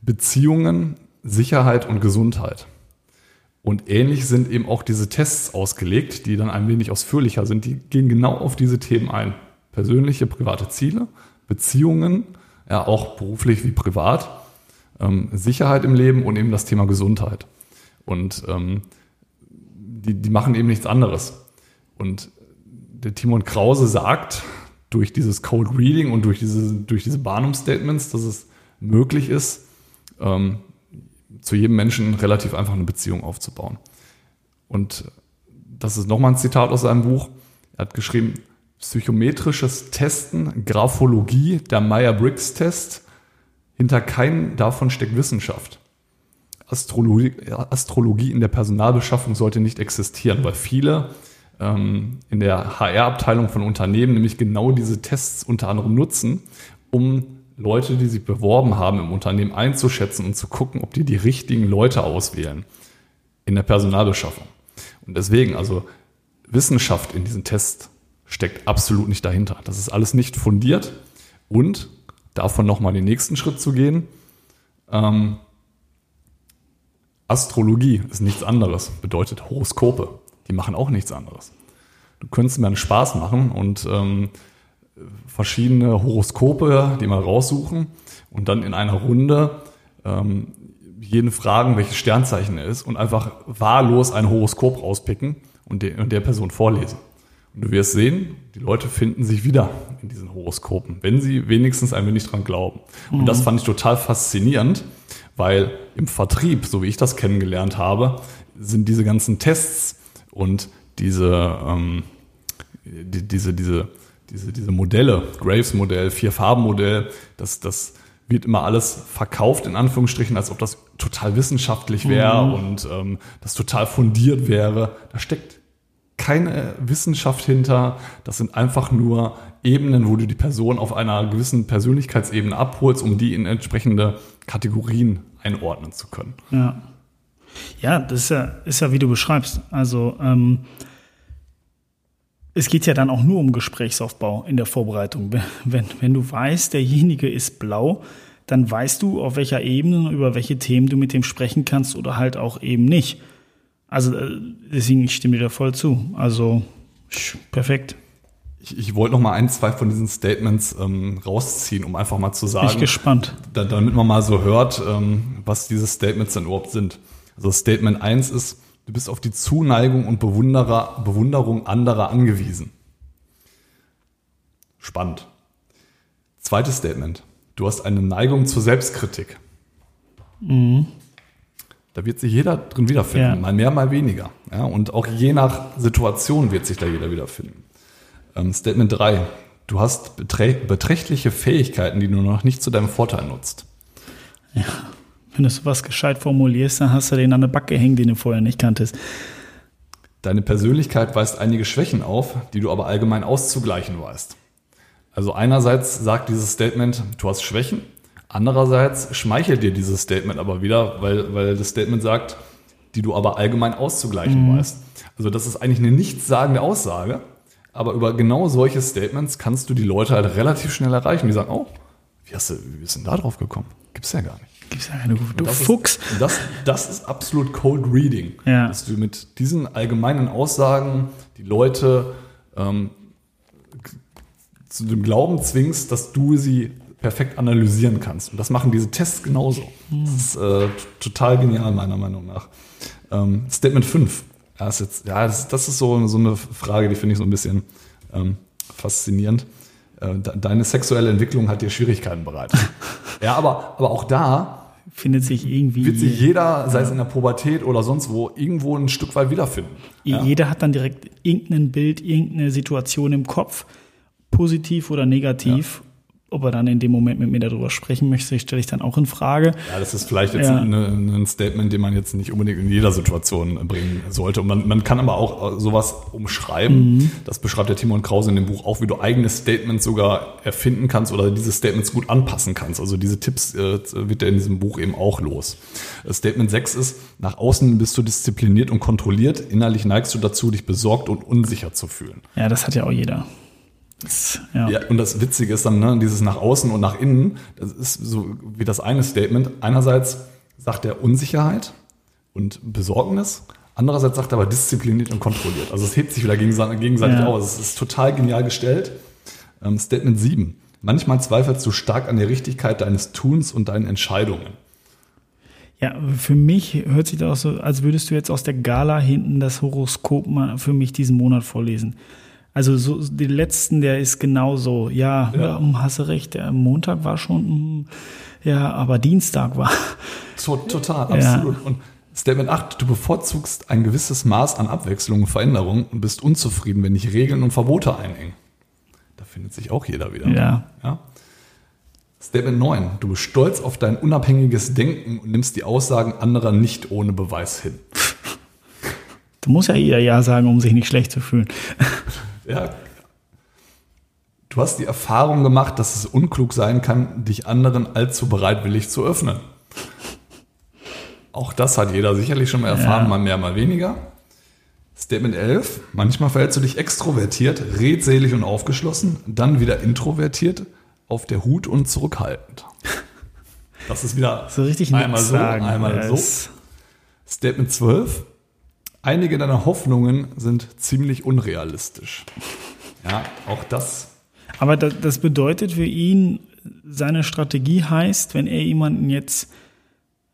S2: Beziehungen, Sicherheit und Gesundheit. Und ähnlich sind eben auch diese Tests ausgelegt, die dann ein wenig ausführlicher sind. Die gehen genau auf diese Themen ein. Persönliche, private Ziele, Beziehungen, ja auch beruflich wie privat, ähm, Sicherheit im Leben und eben das Thema Gesundheit. Und ähm, die, die machen eben nichts anderes. Und der Timon Krause sagt, durch dieses Cold Reading und durch diese, durch diese Barnum-Statements, dass es möglich ist, ähm, zu jedem Menschen relativ einfach eine Beziehung aufzubauen. Und das ist nochmal ein Zitat aus seinem Buch. Er hat geschrieben, psychometrisches Testen, Graphologie, der Meyer-Briggs-Test. Hinter keinem davon steckt Wissenschaft. Astrologie, Astrologie in der Personalbeschaffung sollte nicht existieren, weil viele ähm, in der HR-Abteilung von Unternehmen nämlich genau diese Tests unter anderem nutzen, um Leute, die sich beworben haben im Unternehmen einzuschätzen und zu gucken, ob die die richtigen Leute auswählen in der Personalbeschaffung. Und deswegen, also Wissenschaft in diesen Test steckt absolut nicht dahinter. Das ist alles nicht fundiert und davon nochmal den nächsten Schritt zu gehen. Ähm, Astrologie ist nichts anderes, bedeutet Horoskope. Die machen auch nichts anderes. Du könntest mir einen Spaß machen und ähm, verschiedene Horoskope, die mal raussuchen und dann in einer Runde ähm, jeden fragen, welches Sternzeichen er ist und einfach wahllos ein Horoskop rauspicken und der, und der Person vorlesen. Und du wirst sehen, die Leute finden sich wieder in diesen Horoskopen, wenn sie wenigstens ein wenig dran glauben. Und
S3: Mhm.
S2: das fand ich total faszinierend, weil im Vertrieb, so wie ich das kennengelernt habe, sind diese ganzen Tests und diese, ähm, die, diese, diese, diese, diese Modelle, Graves-Modell, Vier-Farben-Modell, das, das wird immer alles verkauft, in Anführungsstrichen, als ob das total wissenschaftlich wäre und ähm, das total fundiert wäre. Da steckt keine Wissenschaft hinter. Das sind einfach nur Ebenen, wo du die Person auf einer gewissen Persönlichkeitsebene abholst, um die in entsprechende Kategorien einordnen zu können.
S3: Ja. Ja, das ist ja, ist ja wie du beschreibst. Also, ähm, es geht ja dann auch nur um Gesprächsaufbau in der Vorbereitung. Wenn- Wenn, du weißt, derjenige ist blau, dann weißt du, auf welcher Ebene über welche Themen du mit dem sprechen kannst oder halt auch eben nicht. Also, äh, deswegen, ich stimme dir da voll zu. Also, perfekt.
S2: Ich, ich wollte noch mal ein, zwei von diesen Statements ähm, rausziehen, um einfach mal zu
S3: Bin ich
S2: sagen,
S3: gespannt.
S2: da, damit man mal so hört, ähm, was diese Statements denn überhaupt sind. Also Statement 1 ist, du bist auf die Zuneigung und Bewunderer, Bewunderung anderer angewiesen. Spannend. Zweites Statement. Du hast eine Neigung zur Selbstkritik. Da wird sich jeder drin wiederfinden,
S3: Ja.
S2: mal mehr, mal weniger. Ja, und auch je nach Situation wird sich da jeder wiederfinden. Ähm, Statement 3. Du hast beträ beträchtliche Fähigkeiten, die du noch nicht zu deinem Vorteil nutzt.
S3: Wenn du sowas gescheit formulierst, dann hast du den an der Backe hängen, den du vorher nicht kanntest.
S2: Deine Persönlichkeit weist einige Schwächen auf, die du aber allgemein auszugleichen weißt. Also einerseits sagt dieses Statement, du hast Schwächen, andererseits schmeichelt dir dieses Statement aber wieder, weil, weil das Statement sagt, die du aber allgemein auszugleichen weißt. Also das ist eigentlich eine nichtssagende Aussage, aber über genau solche Statements kannst du die Leute halt relativ schnell erreichen. Die sagen, oh, wie, hast du, wie bist du denn da drauf gekommen? Gibt's ja gar nicht.
S3: Gibt's ja keine, du
S2: Das
S3: Fuchs.
S2: Ist, das, das ist absolut Cold Reading.
S3: Ja.
S2: Dass du mit diesen allgemeinen Aussagen die Leute ähm, zu dem Glauben zwingst, dass du sie perfekt analysieren kannst. Und das machen diese Tests genauso. Das ist äh, total genial, meiner Meinung nach. Ähm, Statement 5. Ja, ist jetzt, ja das, das ist so, so eine Frage, die finde ich so ein bisschen ähm, faszinierend. Äh, de- deine sexuelle Entwicklung hat dir Schwierigkeiten bereitet. ja, aber, aber auch da
S3: Findet sich irgendwie.
S2: wird sich jeder, sei es in der Pubertät oder sonst wo, irgendwo ein Stück weit wiederfinden. Ja.
S3: Jeder hat dann direkt irgendein Bild, irgendeine Situation im Kopf, positiv oder negativ. Ob er dann in dem Moment mit mir darüber sprechen möchte, stelle ich dann auch in Frage.
S2: Ja, das ist vielleicht jetzt
S3: Ja.
S2: eine, ein Statement, den man jetzt nicht unbedingt in jeder Situation bringen sollte. Und man, man kann aber auch sowas umschreiben. Das beschreibt der Timon Krause in dem Buch auch, wie du eigene Statements sogar erfinden kannst oder diese Statements gut anpassen kannst. Also diese Tipps äh, wird er in diesem Buch eben auch los. Äh, Statement 6 ist, nach außen bist du diszipliniert und kontrolliert, innerlich neigst du dazu, dich besorgt und unsicher zu fühlen.
S3: Ja, das hat ja auch jeder. Ja.
S2: Ja, und das Witzige ist dann, ne, dieses nach außen und nach innen, das ist so wie das eine Statement. Einerseits sagt er Unsicherheit und Besorgnis, andererseits sagt er aber diszipliniert und kontrolliert. Also es hebt sich wieder gegenseitig, gegenseitig
S3: Ja.
S2: auf. Es ist total genial gestellt. Ähm, Statement 7. Manchmal zweifelst du stark an der Richtigkeit deines Tuns und deinen Entscheidungen.
S3: ja, für mich hört sich das auch so, als würdest du jetzt aus der Gala hinten das Horoskop mal für mich diesen Monat vorlesen. Also so den letzten, der ist genauso. Ja, ja. um, hast du recht. Der Montag war schon, mm, ja, aber Dienstag war.
S2: To total, absolut. Und Statement 8, du bevorzugst ein gewisses Maß an Abwechslung und Veränderung und bist unzufrieden, wenn dich Regeln und Verbote einengen. Da findet sich auch jeder wieder.
S3: Ja.
S2: Ja. Statement 9, du bist stolz auf dein unabhängiges Denken und nimmst die Aussagen anderer nicht ohne Beweis hin.
S3: Da muss ja jeder Ja sagen, um sich nicht schlecht zu fühlen.
S2: Ja. Du hast die Erfahrung gemacht, dass es unklug sein kann, dich anderen allzu bereitwillig zu öffnen. Auch das hat jeder sicherlich schon mal erfahren,
S3: Ja.
S2: mal mehr, mal weniger. Statement 11. Manchmal verhältst du dich extrovertiert, redselig und aufgeschlossen, dann wieder introvertiert, auf der Hut und zurückhaltend. Das ist wieder
S3: So richtig
S2: einmal so,
S3: sagen.
S2: einmal so. Statement 12. Einige deiner Hoffnungen sind ziemlich unrealistisch. Ja, auch das.
S3: Aber das, bedeutet für ihn, seine Strategie heißt, wenn er jemanden jetzt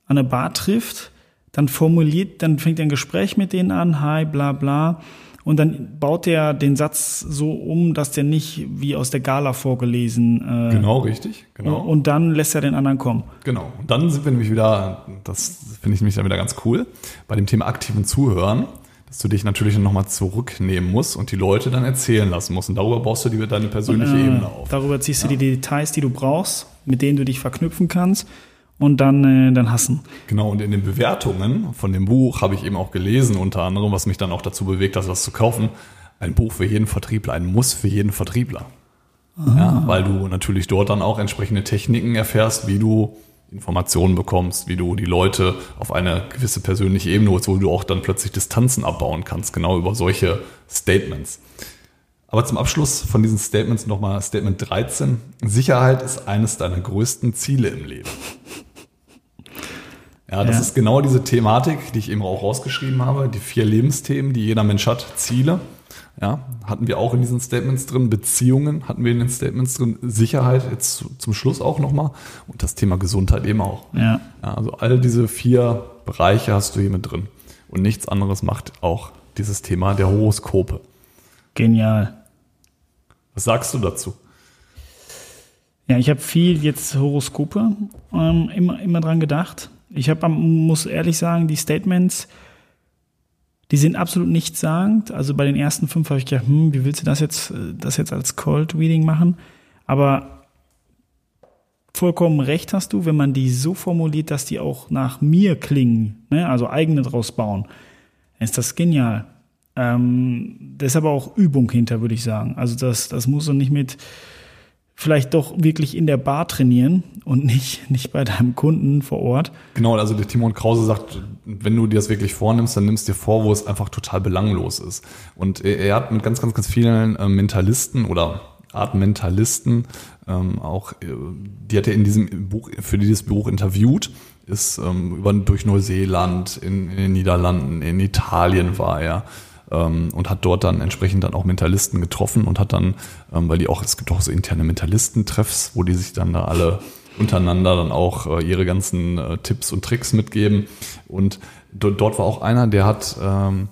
S3: an der Bar trifft, dann formuliert, dann fängt er ein Gespräch mit denen an, hi, bla bla. Und dann baut er den Satz so um, dass der nicht wie aus der Gala vorgelesen. Äh,
S2: Genau, richtig. Genau.
S3: Und dann lässt er den anderen kommen.
S2: Genau. Und dann sind wir nämlich wieder, das finde ich nämlich dann wieder ganz cool, bei dem Thema aktiven Zuhören, dass du dich natürlich nochmal zurücknehmen musst und die Leute dann erzählen lassen musst. Und darüber baust du dir deine persönliche
S3: Äh,
S2: Ebene auf.
S3: Darüber ziehst du die Details, die du brauchst, mit denen du dich verknüpfen kannst und dann, äh, dann hassen.
S2: Genau, und in den Bewertungen von dem Buch habe ich eben auch gelesen, unter anderem, was mich dann auch dazu bewegt hat, das zu kaufen. Ein Buch für jeden Vertriebler, ein Muss für jeden Vertriebler. Ja, weil du natürlich dort dann auch entsprechende Techniken erfährst, wie du Informationen bekommst, wie du die Leute auf eine gewisse persönliche Ebene holst, wo du auch dann plötzlich Distanzen abbauen kannst, genau über solche Statements. Aber zum Abschluss von diesen Statements nochmal Statement 13. Sicherheit ist eines deiner größten Ziele im Leben. Ja, das
S3: Ja.
S2: ist genau diese Thematik, die ich eben auch rausgeschrieben habe. Die vier Lebensthemen, die jeder Mensch hat. Ziele. Ja, hatten wir auch in diesen Statements drin. Beziehungen hatten wir in den Statements drin. Sicherheit jetzt zu- zum Schluss auch nochmal. Und das Thema Gesundheit eben auch.
S3: Ja.
S2: Ja, also all diese vier Bereiche hast du hier mit drin. Und nichts anderes macht auch dieses Thema der Horoskope.
S3: Genial.
S2: Was sagst du dazu?
S3: Ja, ich habe viel jetzt Horoskope ähm, immer, immer dran gedacht. Ich habe, muss ehrlich sagen, die Statements, die sind absolut nichtssagend. Also bei den ersten fünf habe ich gedacht, hm, wie willst du das jetzt, äh, das jetzt als Cold Reading machen? Aber vollkommen recht hast du, wenn man die so formuliert, dass die auch nach mir klingen, ne? also eigene draus bauen, ist das genial. Ähm, da ist aber auch Übung hinter, würde ich sagen. Also das, das muss so nicht mit vielleicht doch wirklich in der Bar trainieren und nicht, nicht bei deinem Kunden vor Ort.
S2: Genau, also der Timon Krause sagt, wenn du dir das wirklich vornimmst, dann nimmst dir vor, wo es einfach total belanglos ist. Und er, hat mit ganz, ganz, ganz vielen äh, Mentalisten oder Art Mentalisten ähm, auch, äh, die hat er in diesem Buch, für dieses Buch interviewt, ist ähm, über, durch Neuseeland, in, in den Niederlanden, in Italien war er ähm, und hat dort dann entsprechend dann auch Mentalisten getroffen und hat dann, ähm, weil die auch, es gibt auch so interne Mentalistentreffs, wo die sich dann da alle untereinander dann auch äh, ihre ganzen äh, Tipps und Tricks mitgeben. Und do, dort war auch einer, der hat, ähm,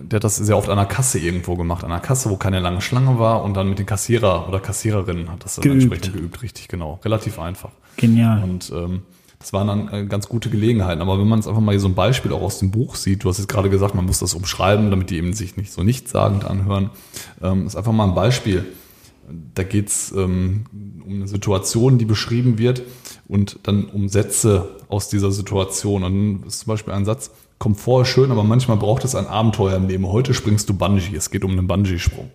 S2: der hat das sehr oft an der Kasse irgendwo gemacht, an einer Kasse, wo keine lange Schlange war und dann mit den Kassierer oder Kassiererinnen hat das dann
S3: Geübt.
S2: entsprechend geübt, richtig, genau. Relativ einfach.
S3: Genial.
S2: Und ähm, das waren dann äh, ganz gute Gelegenheiten. Aber wenn man es einfach mal so ein Beispiel auch aus dem Buch sieht, du hast jetzt gerade gesagt, man muss das umschreiben, damit die eben sich nicht so nichtssagend anhören, ähm, ist einfach mal ein Beispiel. Da geht es ähm, um eine Situation, die beschrieben wird und dann um Sätze aus dieser Situation. Und dann ist zum Beispiel ein Satz, Komfort ist schön, aber manchmal braucht es ein Abenteuer im Leben. Heute springst du Bungee. Es geht um einen Bungee-Sprung.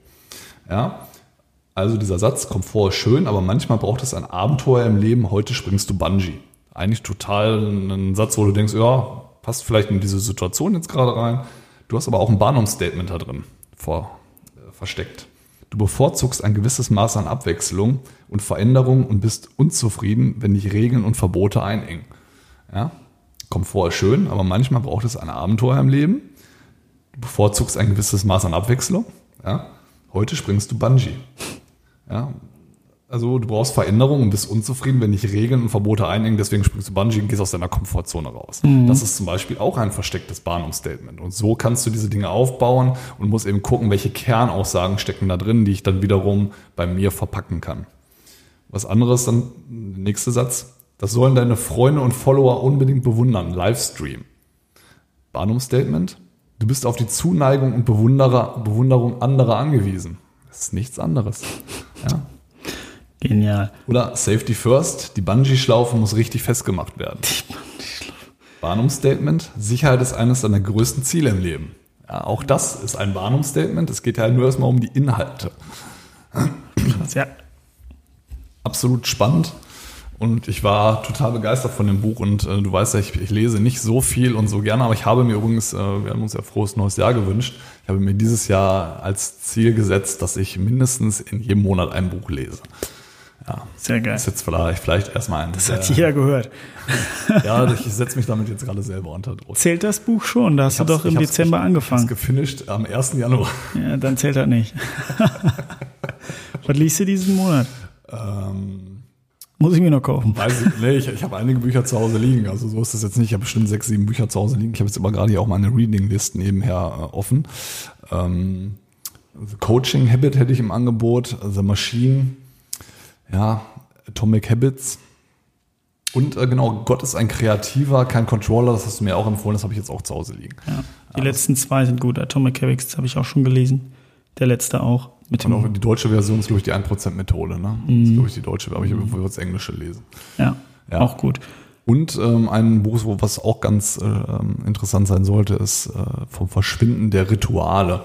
S2: Ja, also dieser Satz, Komfort ist schön, aber manchmal braucht es ein Abenteuer im Leben. Heute springst du Bungee. Eigentlich total ein Satz, wo du denkst, ja, passt vielleicht in diese Situation jetzt gerade rein. Du hast aber auch ein Barnum-Statement da drin vor, äh, versteckt. Du bevorzugst ein gewisses Maß an Abwechslung und Veränderung und bist unzufrieden, wenn dich Regeln und Verbote einengen. Ja? Komfort ist schön, aber manchmal braucht es ein Abenteuer im Leben. Du bevorzugst ein gewisses Maß an Abwechslung. Ja? Heute springst du Bungee. Ja? Also du brauchst Veränderung und bist unzufrieden, wenn dich Regeln und Verbote einengen, deswegen springst du Bungee und gehst aus deiner Komfortzone raus. Das ist zum Beispiel auch ein verstecktes Barnum-Statement. Und so kannst du diese Dinge aufbauen und musst eben gucken, welche Kernaussagen stecken da drin, die ich dann wiederum bei mir verpacken kann. Was anderes dann, der nächste Satz, das sollen deine Freunde und Follower unbedingt bewundern. Livestream. Barnum-Statement, du bist auf die Zuneigung und Bewunderer, Bewunderung anderer angewiesen. Das ist nichts anderes. Ja.
S3: Genial.
S2: Oder Safety First, die Bungee-Schlaufe muss richtig festgemacht werden. Barnum-Statement, Sicherheit ist eines deiner größten Ziele im Leben. Ja, auch das ist ein Barnum-Statement. Es geht ja nur erstmal um die Inhalte.
S3: Krass, ja.
S2: Absolut spannend. Und ich war total begeistert von dem Buch. Und äh, du weißt ja, ich, ich lese nicht so viel und so gerne, aber ich habe mir übrigens, äh, wir haben uns ja frohes neues Jahr gewünscht. Ich habe mir dieses Jahr als Ziel gesetzt, dass ich mindestens in jedem Monat ein Buch lese. Ja,
S3: Sehr geil.
S2: das ist jetzt vielleicht, vielleicht erstmal ein.
S3: Das hat jeder gehört.
S2: Ja, ich setze mich damit jetzt gerade selber unter Druck.
S3: Zählt das Buch schon? Da hast du doch im Dezember angefangen.
S2: Ich gefinisht am 1. Januar.
S3: Ja, dann zählt das nicht. Was liest du diesen Monat?
S2: Ähm,
S3: Muss ich mir noch kaufen.
S2: Weiß ich, nee, ich, ich habe einige Bücher zu Hause liegen. Also so ist das jetzt nicht. Ich habe bestimmt sechs, sieben Bücher zu Hause liegen. Ich habe jetzt aber gerade hier auch meine Reading-List nebenher äh, offen. Ähm, Coaching Habit hätte ich im Angebot. Also Machine. Ja, Atomic Habits. Und äh, genau, Gott ist ein Kreativer, kein Controller. Das hast du mir auch empfohlen. Das habe ich jetzt auch zu Hause liegen.
S3: Ja. Die letzten zwei sind gut. Atomic Habits habe ich auch schon gelesen. Der letzte auch. Mit
S2: Und auch die deutsche Version ist, glaube ich, die 1%-Methode. Ne? Das ist, glaube ich, die deutsche, aber ich würde das Englische lesen.
S3: ja,
S2: Ja.
S3: auch gut.
S2: Und ähm, ein Buch, was auch ganz ähm, interessant sein sollte, ist äh, vom Verschwinden der Rituale.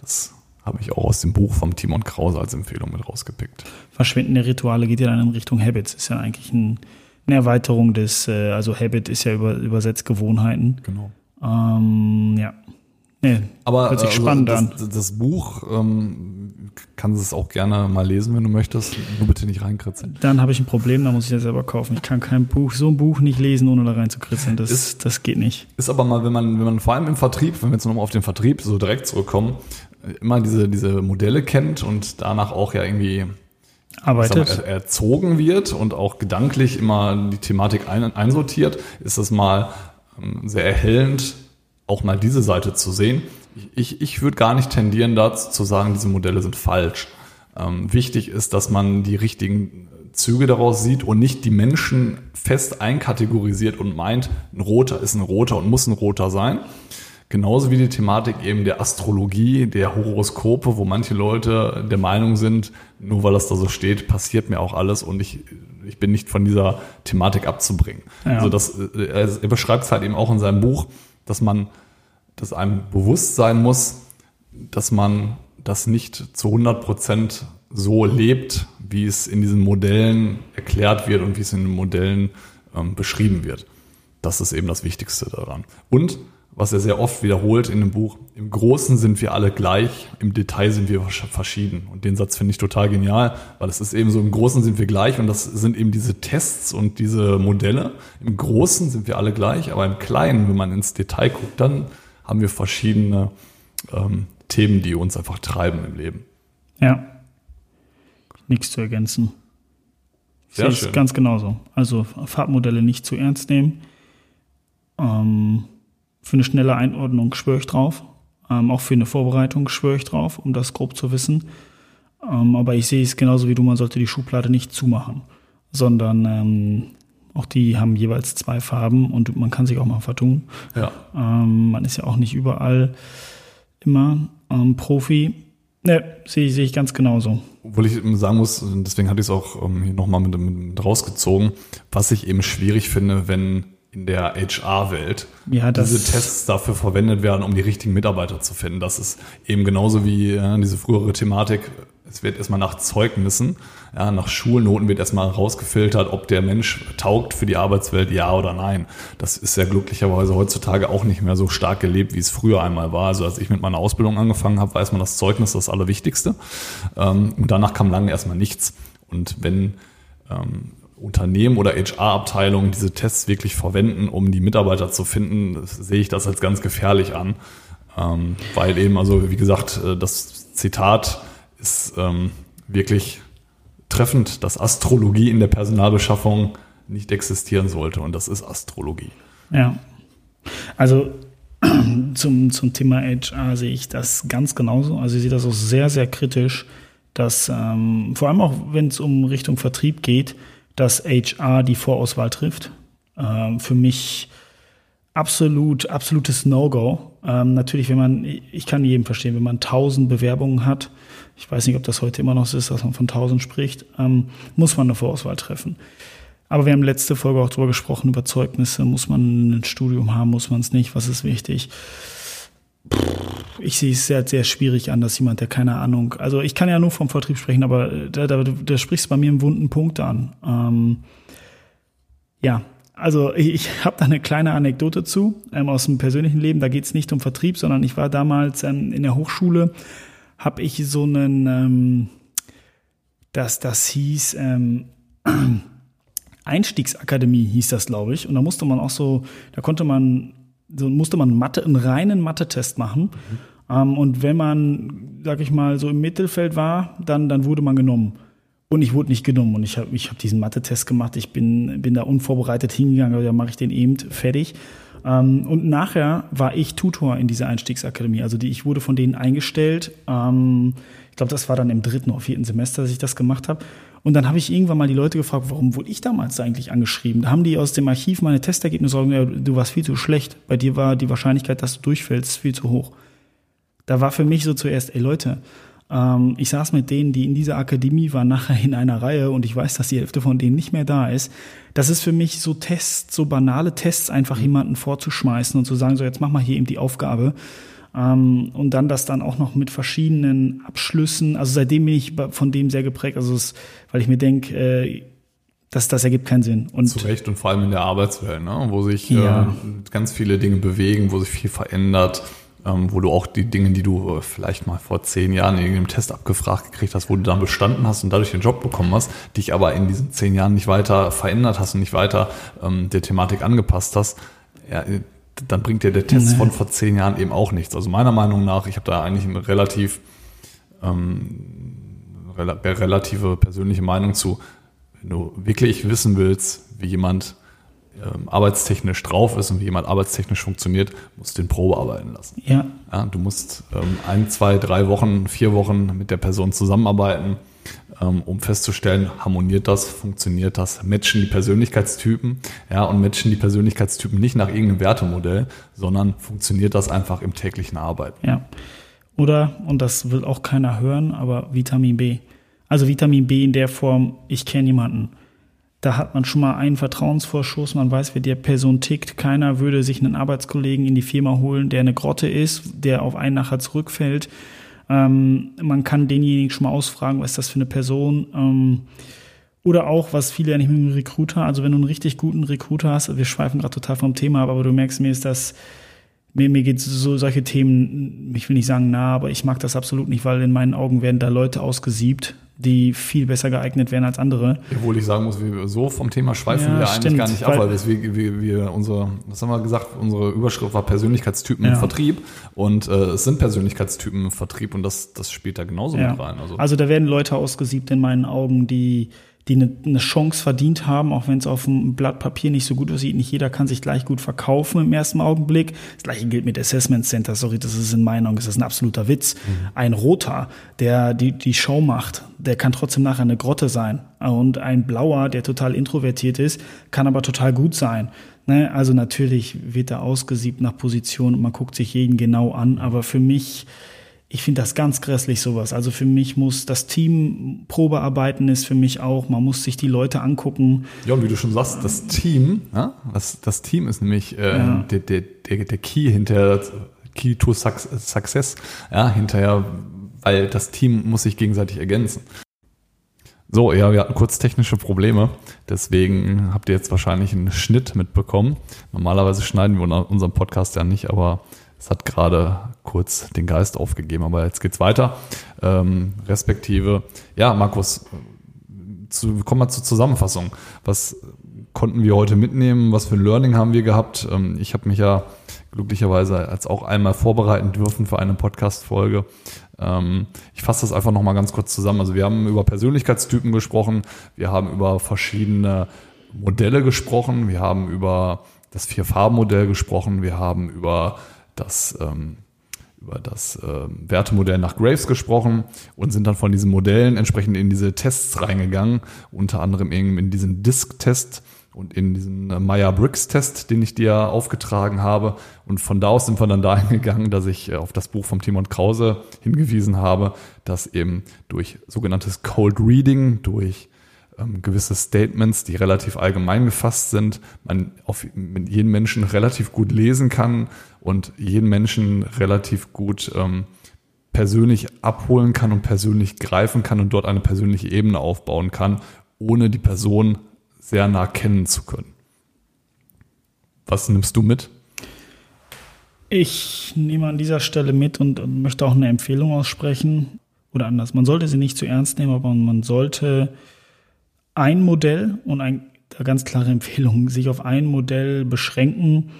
S2: Das habe ich auch aus dem Buch vom Timon Krause als Empfehlung mit rausgepickt.
S3: Verschwinden der Rituale geht ja dann in Richtung Habits. Ist ja eigentlich ein, eine Erweiterung des, äh, also Habit ist ja über, übersetzt Gewohnheiten.
S2: Genau.
S3: Ähm, ja. Nee,
S2: Aber
S3: hört sich
S2: also,
S3: spannend
S2: das,
S3: an.
S2: das, Buch ähm, kannst es auch gerne mal lesen, wenn du möchtest. Nur bitte nicht reinkritzeln.
S3: Dann habe ich ein Problem, da muss ich das selber kaufen. Ich kann kein Buch, so ein Buch nicht lesen, ohne da rein zu kritzeln. Das,
S2: Ist-
S3: das geht nicht.
S2: Ist aber mal, wenn man, wenn man vor allem im Vertrieb, wenn wir jetzt nochmal auf den Vertrieb so direkt zurückkommen, immer diese, diese Modelle kennt und danach auch ja irgendwie
S3: Arbeitet.
S2: er- erzogen wird und auch gedanklich immer die Thematik ein, einsortiert, ist es mal ähm, sehr erhellend, auch mal diese Seite zu sehen. Ich, ich, ich würde gar nicht tendieren dazu zu sagen, diese Modelle sind falsch. Ähm, wichtig ist, dass man die richtigen Züge daraus sieht und nicht die Menschen fest einkategorisiert und meint, ein roter ist ein roter und muss ein roter sein. Genauso wie die Thematik eben der Astrologie, der Horoskope, wo manche Leute der Meinung sind, nur weil das da so steht, passiert mir auch alles und ich, ich bin nicht von dieser Thematik abzubringen.
S3: Ja.
S2: Also das, äh, er, er beschreibt es halt eben auch in seinem Buch, dass man, dass einem bewusst sein muss, dass man das nicht zu 100 Prozent so lebt, wie es in diesen Modellen erklärt wird und wie es in den Modellen ähm, beschrieben wird. Das ist eben das Wichtigste daran. Und was er sehr oft wiederholt in dem Buch, im Großen sind wir alle gleich, im Detail sind wir versch- verschieden. Und den Satz finde ich total genial, weil es ist eben so, im Großen sind wir gleich und das sind eben diese Tests und diese Modelle. Im Großen sind wir alle gleich, aber im Kleinen, wenn man ins Detail guckt, dann haben wir verschiedene ähm, Themen, die uns einfach treiben im Leben.
S3: Ja. Nichts zu ergänzen.
S2: Sehr
S3: Sehe ich
S2: schön.
S3: ganz genauso. Also Farbmodelle nicht zu ernst nehmen. Ähm, für eine schnelle Einordnung schwöre ich drauf. Ähm, auch für eine Vorbereitung schwöre ich drauf, um das grob zu wissen. Ähm, aber ich sehe es genauso wie du, man sollte die Schublade nicht zumachen, sondern ähm, auch die haben jeweils zwei Farben und man kann sich auch mal vertun.
S2: Ja.
S3: Ähm, man ist ja auch nicht überall immer ähm, Profi. Ne, sehe sehe ich ganz genauso.
S2: Obwohl ich sagen muss, deswegen hatte ich es auch ähm, hier nochmal mit, mit rausgezogen, was ich eben schwierig finde, wenn in der HR-Welt
S3: Ja,
S2: diese Tests dafür verwendet werden, um die richtigen Mitarbeiter zu finden. Das ist eben genauso wie ja, diese frühere Thematik, es wird erstmal nach Zeugnissen, ja, nach Schulnoten wird erstmal rausgefiltert, ob der Mensch taugt für die Arbeitswelt, ja oder nein. Das ist ja glücklicherweise heutzutage auch nicht mehr so stark gelebt, wie es früher einmal war. Also als ich mit meiner Ausbildung angefangen habe, weiß man, das Zeugnis ist das Allerwichtigste. Ähm, und danach kam lange erstmal nichts. Und wenn ähm, Unternehmen oder HR-Abteilungen diese Tests wirklich verwenden, um die Mitarbeiter zu finden, sehe ich das als ganz gefährlich an. Ähm, weil eben, also wie gesagt, äh, das Zitat ist ähm, wirklich treffend, dass Astrologie in der Personalbeschaffung nicht existieren sollte. Und das ist Astrologie.
S3: Ja. Also zum, zum Thema HR sehe ich das ganz genauso. Also ich sehe das auch sehr, sehr kritisch, dass ähm, vor allem auch, wenn es um Richtung Vertrieb geht, dass HR die Vorauswahl trifft. Ähm, für mich absolut, absolutes No-Go. Ähm, natürlich, wenn man, ich kann jedem verstehen, wenn man tausend Bewerbungen hat, ich weiß nicht, ob das heute immer noch so ist, dass man von tausend spricht, ähm, muss man eine Vorauswahl treffen. Aber wir haben letzte Folge auch darüber gesprochen, über Zeugnisse. Muss man ein Studium haben, muss man es nicht? Was ist wichtig? Ich sehe es sehr, sehr schwierig an, dass jemand, der keine Ahnung, also ich kann ja nur vom Vertrieb sprechen, aber da, da, da sprichst bei mir einen wunden Punkt an. Ähm, ja, also ich, ich habe da eine kleine Anekdote zu ähm, aus dem persönlichen Leben. Da geht es nicht um Vertrieb, sondern ich war damals ähm, in der Hochschule, habe ich so einen, ähm, das, das hieß ähm, Einstiegsakademie hieß das, glaube ich. Und da musste man auch so, da konnte man, so musste man Mathe, einen reinen Mathe-Test machen. Ähm, und wenn man, sag ich mal, so im Mittelfeld war, dann, dann wurde man genommen. Und ich wurde nicht genommen und ich habe ich hab diesen Mathe-Test gemacht. Ich bin, bin da unvorbereitet hingegangen, da mache ich den eben fertig. Ähm, und nachher war ich Tutor in dieser Einstiegsakademie. Also die, ich wurde von denen eingestellt. Ähm, ich glaube, das war dann im dritten oder vierten Semester, dass ich das gemacht habe. Und dann habe ich irgendwann mal die Leute gefragt, warum wurde ich damals eigentlich angeschrieben? Da haben die aus dem Archiv meine Testergebnisse gesagt, ja, du warst viel zu schlecht. Bei dir war die Wahrscheinlichkeit, dass du durchfällst, viel zu hoch. Da war für mich so zuerst, ey Leute, ähm, ich saß mit denen, die in dieser Akademie waren, nachher in einer Reihe und ich weiß, dass die Hälfte von denen nicht mehr da ist. Das ist für mich so Tests, so banale Tests, einfach jemanden vorzuschmeißen und zu sagen, so jetzt mach mal hier eben die Aufgabe. Ähm, und dann das dann auch noch mit verschiedenen Abschlüssen. Also seitdem bin ich von dem sehr geprägt, also es, weil ich mir denke, äh, das, das ergibt keinen Sinn.
S2: Und Zu Recht und vor allem in der Arbeitswelt, ne? wo sich ja. äh, ganz viele Dinge bewegen, wo sich viel verändert, ähm, wo du auch die Dinge, die du äh, vielleicht mal vor zehn Jahren in irgendeinem Test abgefragt gekriegt hast, wo du dann bestanden hast und dadurch den Job bekommen hast, dich aber in diesen zehn Jahren nicht weiter verändert hast und nicht weiter ähm, der Thematik angepasst hast, ja, dann bringt dir der Test nee. von vor zehn Jahren eben auch nichts. Also meiner Meinung nach, ich habe da eigentlich eine relativ ähm, relative persönliche Meinung zu, wenn du wirklich wissen willst, wie jemand ähm, arbeitstechnisch drauf ist und wie jemand arbeitstechnisch funktioniert, musst du den Probe arbeiten lassen.
S3: Ja.
S2: ja du musst ähm, ein, zwei, drei Wochen, vier Wochen mit der Person zusammenarbeiten um festzustellen, harmoniert das, funktioniert das, matchen die Persönlichkeitstypen, ja, und matchen die Persönlichkeitstypen nicht nach irgendeinem Wertemodell, sondern funktioniert das einfach im täglichen Arbeiten.
S3: Ja. Oder, und das will auch keiner hören, aber Vitamin B. Also Vitamin B in der Form, ich kenne jemanden. Da hat man schon mal einen Vertrauensvorschuss, man weiß, wie der Person tickt. Keiner würde sich einen Arbeitskollegen in die Firma holen, der eine Grotte ist, der auf einen nachher zurückfällt ähm, man kann denjenigen schon mal ausfragen, was ist das für eine Person. Ähm, oder auch, was viele ja nicht mit einem Recruiter, also wenn du einen richtig guten Recruiter hast, wir schweifen gerade total vom Thema ab, aber du merkst, mir ist das, mir, mir geht so solche Themen, ich will nicht sagen nah, aber ich mag das absolut nicht, weil in meinen Augen werden da Leute ausgesiebt, die viel besser geeignet wären als andere.
S2: Obwohl ich sagen muss, wir so vom Thema schweifen ja, wir stimmt, eigentlich gar nicht ab, weil wir, wir, wir unsere, was haben wir gesagt, unsere Überschrift war Persönlichkeitstypen ja. im Vertrieb und äh, es sind Persönlichkeitstypen im Vertrieb und das, das spielt da genauso ja. mit rein.
S3: Also. also da werden Leute ausgesiebt in meinen Augen, die die eine, eine Chance verdient haben, auch wenn es auf dem Blatt Papier nicht so gut aussieht. Nicht jeder kann sich gleich gut verkaufen im ersten Augenblick. Das gleiche gilt mit Assessment Center. Sorry, das ist in meinen Augen, das ist ein absoluter Witz. Mhm. Ein Roter, der die, die Show macht, der kann trotzdem nachher eine Grotte sein. Und ein Blauer, der total introvertiert ist, kann aber total gut sein. Ne? Also natürlich wird er ausgesiebt nach Position und man guckt sich jeden genau an. Aber für mich ich finde das ganz grässlich sowas. Also für mich muss das Team Probearbeiten ist für mich auch, man muss sich die Leute angucken.
S2: Ja, und wie du schon sagst, das Team, ja, das, das Team ist nämlich äh, ja. der, der, der, der Key hinter Key to Success, ja, hinterher, weil das Team muss sich gegenseitig ergänzen. So, ja, wir hatten kurz technische Probleme, deswegen habt ihr jetzt wahrscheinlich einen Schnitt mitbekommen. Normalerweise schneiden wir unseren Podcast ja nicht, aber es hat gerade kurz den Geist aufgegeben, aber jetzt geht's weiter. Ähm, respektive, ja, Markus, zu, kommen wir zur Zusammenfassung. Was konnten wir heute mitnehmen? Was für ein Learning haben wir gehabt? Ähm, ich habe mich ja glücklicherweise als auch einmal vorbereiten dürfen für eine Podcast-Folge. Ähm, ich fasse das einfach nochmal ganz kurz zusammen. Also wir haben über Persönlichkeitstypen gesprochen, wir haben über verschiedene Modelle gesprochen, wir haben über das Vier-Farben-Modell gesprochen, wir haben über das, ähm, über das ähm, Wertemodell nach Graves gesprochen und sind dann von diesen Modellen entsprechend in diese Tests reingegangen, unter anderem eben in diesen Disk-Test und in diesen äh, Meyer-Briggs-Test, den ich dir aufgetragen habe. Und von da aus sind wir dann dahin gegangen, dass ich äh, auf das Buch von Timon Krause hingewiesen habe, dass eben durch sogenanntes Cold Reading, durch ähm, gewisse Statements, die relativ allgemein gefasst sind, man auf mit jedem Menschen relativ gut lesen kann und jeden Menschen relativ gut ähm, persönlich abholen kann und persönlich greifen kann und dort eine persönliche Ebene aufbauen kann, ohne die Person sehr nah kennen zu können. Was nimmst du mit?
S3: Ich nehme an dieser Stelle mit und, und möchte auch eine Empfehlung aussprechen. Oder anders, man sollte sie nicht zu ernst nehmen, aber man sollte ein Modell und eine ganz klare Empfehlung, sich auf ein Modell beschränken,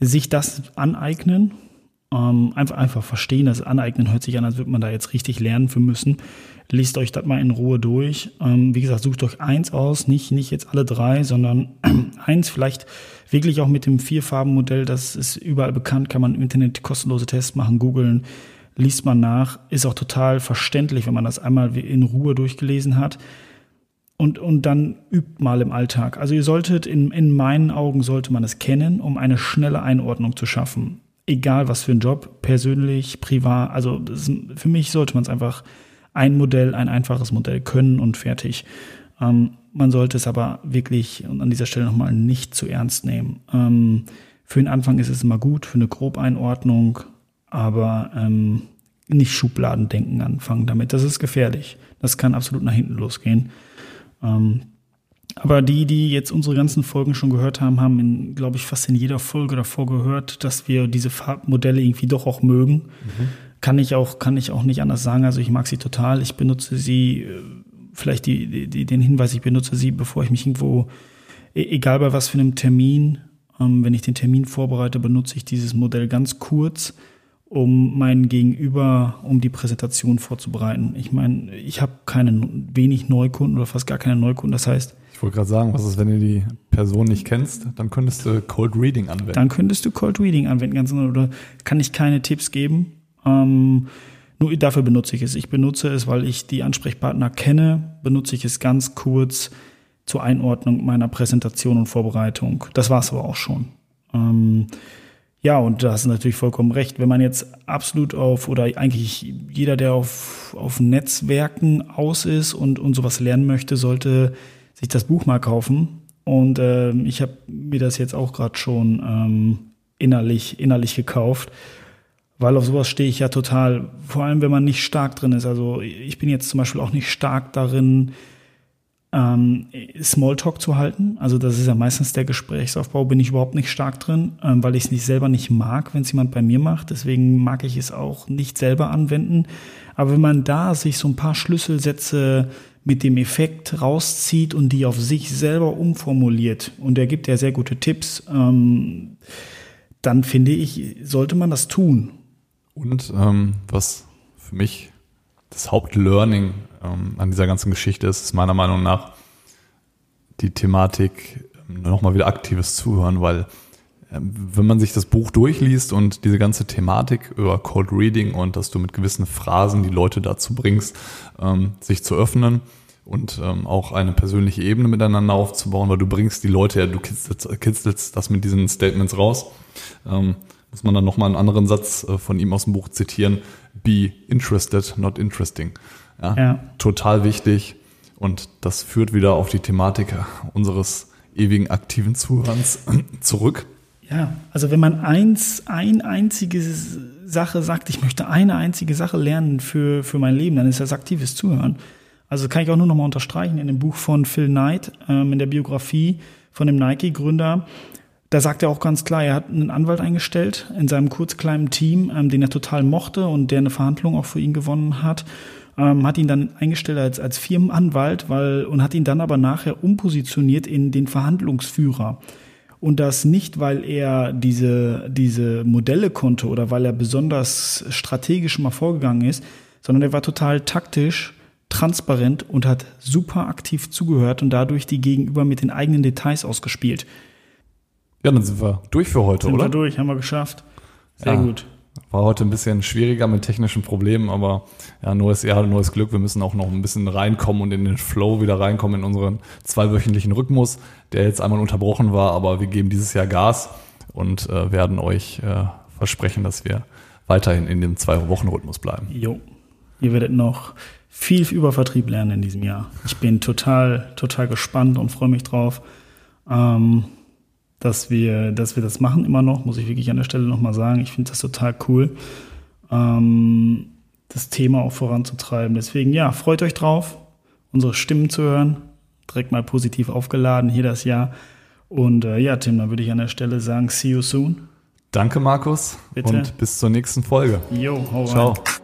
S3: sich das aneignen Ähm, einfach, einfach verstehen, das Aneignen hört sich an, als würde man da jetzt richtig lernen für müssen. Lest euch das mal in Ruhe durch. Ähm, wie gesagt, sucht euch eins aus, nicht, nicht jetzt alle drei, sondern eins, vielleicht wirklich auch mit dem Vierfarbenmodell, das ist überall bekannt, kann man im Internet kostenlose Tests machen, googeln, liest man nach, ist auch total verständlich, wenn man das einmal in Ruhe durchgelesen hat. Und, und dann übt mal im Alltag. Also ihr solltet, in, in meinen Augen sollte man es kennen, um eine schnelle Einordnung zu schaffen. Egal was für ein Job, persönlich, privat. Also das, für mich sollte man es einfach ein Modell, ein einfaches Modell können und fertig. Ähm, man sollte es aber wirklich und an dieser Stelle nochmal nicht zu ernst nehmen. Ähm, für den Anfang ist es immer gut, für eine Grobeinordnung, aber ähm, nicht Schubladendenken anfangen damit. Das ist gefährlich. Das kann absolut nach hinten losgehen. Ähm, aber die, die jetzt unsere ganzen Folgen schon gehört haben, haben, in, glaube ich, fast in jeder Folge davor gehört, dass wir diese Farbmodelle irgendwie doch auch mögen. Mhm. Kann ich auch, kann ich auch nicht anders sagen. Also ich mag sie total. Ich benutze sie, äh, vielleicht die, die, den Hinweis, ich benutze sie, bevor ich mich irgendwo, e, egal bei was für einem Termin, ähm, wenn ich den Termin vorbereite, benutze ich dieses Modell ganz kurz, um meinen Gegenüber, um die Präsentation vorzubereiten. Ich meine, ich habe keine wenig Neukunden oder fast gar keine Neukunden. Das heißt,
S2: ich wollte gerade sagen, was ist, wenn du die Person nicht kennst, dann könntest du Cold Reading anwenden.
S3: Dann könntest du Cold Reading anwenden, ganz genau. Oder kann ich keine Tipps geben, ähm, nur dafür benutze ich es. Ich benutze es, weil ich die Ansprechpartner kenne, benutze ich es ganz kurz zur Einordnung meiner Präsentation und Vorbereitung. Das war es aber auch schon. Ähm, ja, und da hast du natürlich vollkommen recht. Wenn man jetzt absolut auf, oder eigentlich jeder, der auf, auf Netzwerken aus ist und, und sowas lernen möchte, sollte sich das Buch mal kaufen. Und äh, ich habe mir das jetzt auch gerade schon ähm, innerlich, innerlich gekauft weil auf sowas stehe ich ja total, vor allem wenn man nicht stark drin ist. Also ich bin jetzt zum Beispiel auch nicht stark darin, ähm, Smalltalk zu halten. Also das ist ja meistens der Gesprächsaufbau, bin ich überhaupt nicht stark drin, ähm, weil ich es nicht selber nicht mag, wenn es jemand bei mir macht. Deswegen mag ich es auch nicht selber anwenden. Aber wenn man da sich so ein paar Schlüsselsätze mit dem Effekt rauszieht und die auf sich selber umformuliert, und er gibt ja sehr gute Tipps, ähm, dann finde ich, sollte man das tun.
S2: Und ähm, was für mich das Hauptlearning ähm, an dieser ganzen Geschichte ist, ist meiner Meinung nach die Thematik ähm, nochmal wieder aktives Zuhören, weil ähm, wenn man sich das Buch durchliest und diese ganze Thematik über Cold Reading und dass du mit gewissen Phrasen die Leute dazu bringst, ähm, sich zu öffnen und ähm, auch eine persönliche Ebene miteinander aufzubauen, weil du bringst die Leute ja, du kitzelst, kitzelst das mit diesen Statements raus. Ähm, muss man dann nochmal einen anderen Satz äh, von ihm aus dem Buch zitieren. Be interested, not interesting. Ja, ja. Total wichtig. Und das führt wieder auf die Thematik unseres ewigen aktiven Zuhörens zurück.
S3: Ja, also wenn man eins, ein einzige Sache sagt, ich möchte eine einzige Sache lernen für, für mein Leben, dann ist das aktives Zuhören. Also kann ich auch nur nochmal unterstreichen in dem Buch von Phil Knight, ähm, in der Biografie von dem Nike-Gründer, da sagt er auch ganz klar, er hat einen Anwalt eingestellt in seinem kurz kleinen Team, ähm, den er total mochte und der eine Verhandlung auch für ihn gewonnen hat. Ähm, hat ihn dann eingestellt als, als Firmenanwalt, weil, und hat ihn dann aber nachher umpositioniert in den Verhandlungsführer. Und das nicht, weil er diese, diese Modelle konnte oder weil er besonders strategisch mal vorgegangen ist, sondern er war total taktisch, transparent und hat super aktiv zugehört und dadurch die Gegenüber mit den eigenen Details ausgespielt.
S2: Ja, dann sind wir durch für heute,
S3: sind
S2: oder?
S3: Sind wir durch, haben wir geschafft. Sehr ja, gut.
S2: War heute ein bisschen schwieriger mit technischen Problemen, aber ja, neues Jahr, neues Glück. Wir müssen auch noch ein bisschen reinkommen und in den Flow wieder reinkommen in unseren zweiwöchentlichen Rhythmus, der jetzt einmal unterbrochen war, aber wir geben dieses Jahr Gas und äh, werden euch äh, versprechen, dass wir weiterhin in dem Zwei-Wochen-Rhythmus bleiben.
S3: Jo. Ihr werdet noch viel über Vertrieb lernen in diesem Jahr. Ich bin total, total gespannt und freue mich drauf. Ähm, dass wir, dass wir das machen immer noch, muss ich wirklich an der Stelle nochmal sagen. Ich finde das total cool, ähm, das Thema auch voranzutreiben. Deswegen, ja, freut euch drauf, unsere Stimmen zu hören. Direkt mal positiv aufgeladen hier das Jahr. Und äh, ja, Tim, dann würde ich an der Stelle sagen, see you soon.
S2: Danke, Markus. Bitte. Und bis zur nächsten Folge.
S3: Jo, hau Ciao. Rein.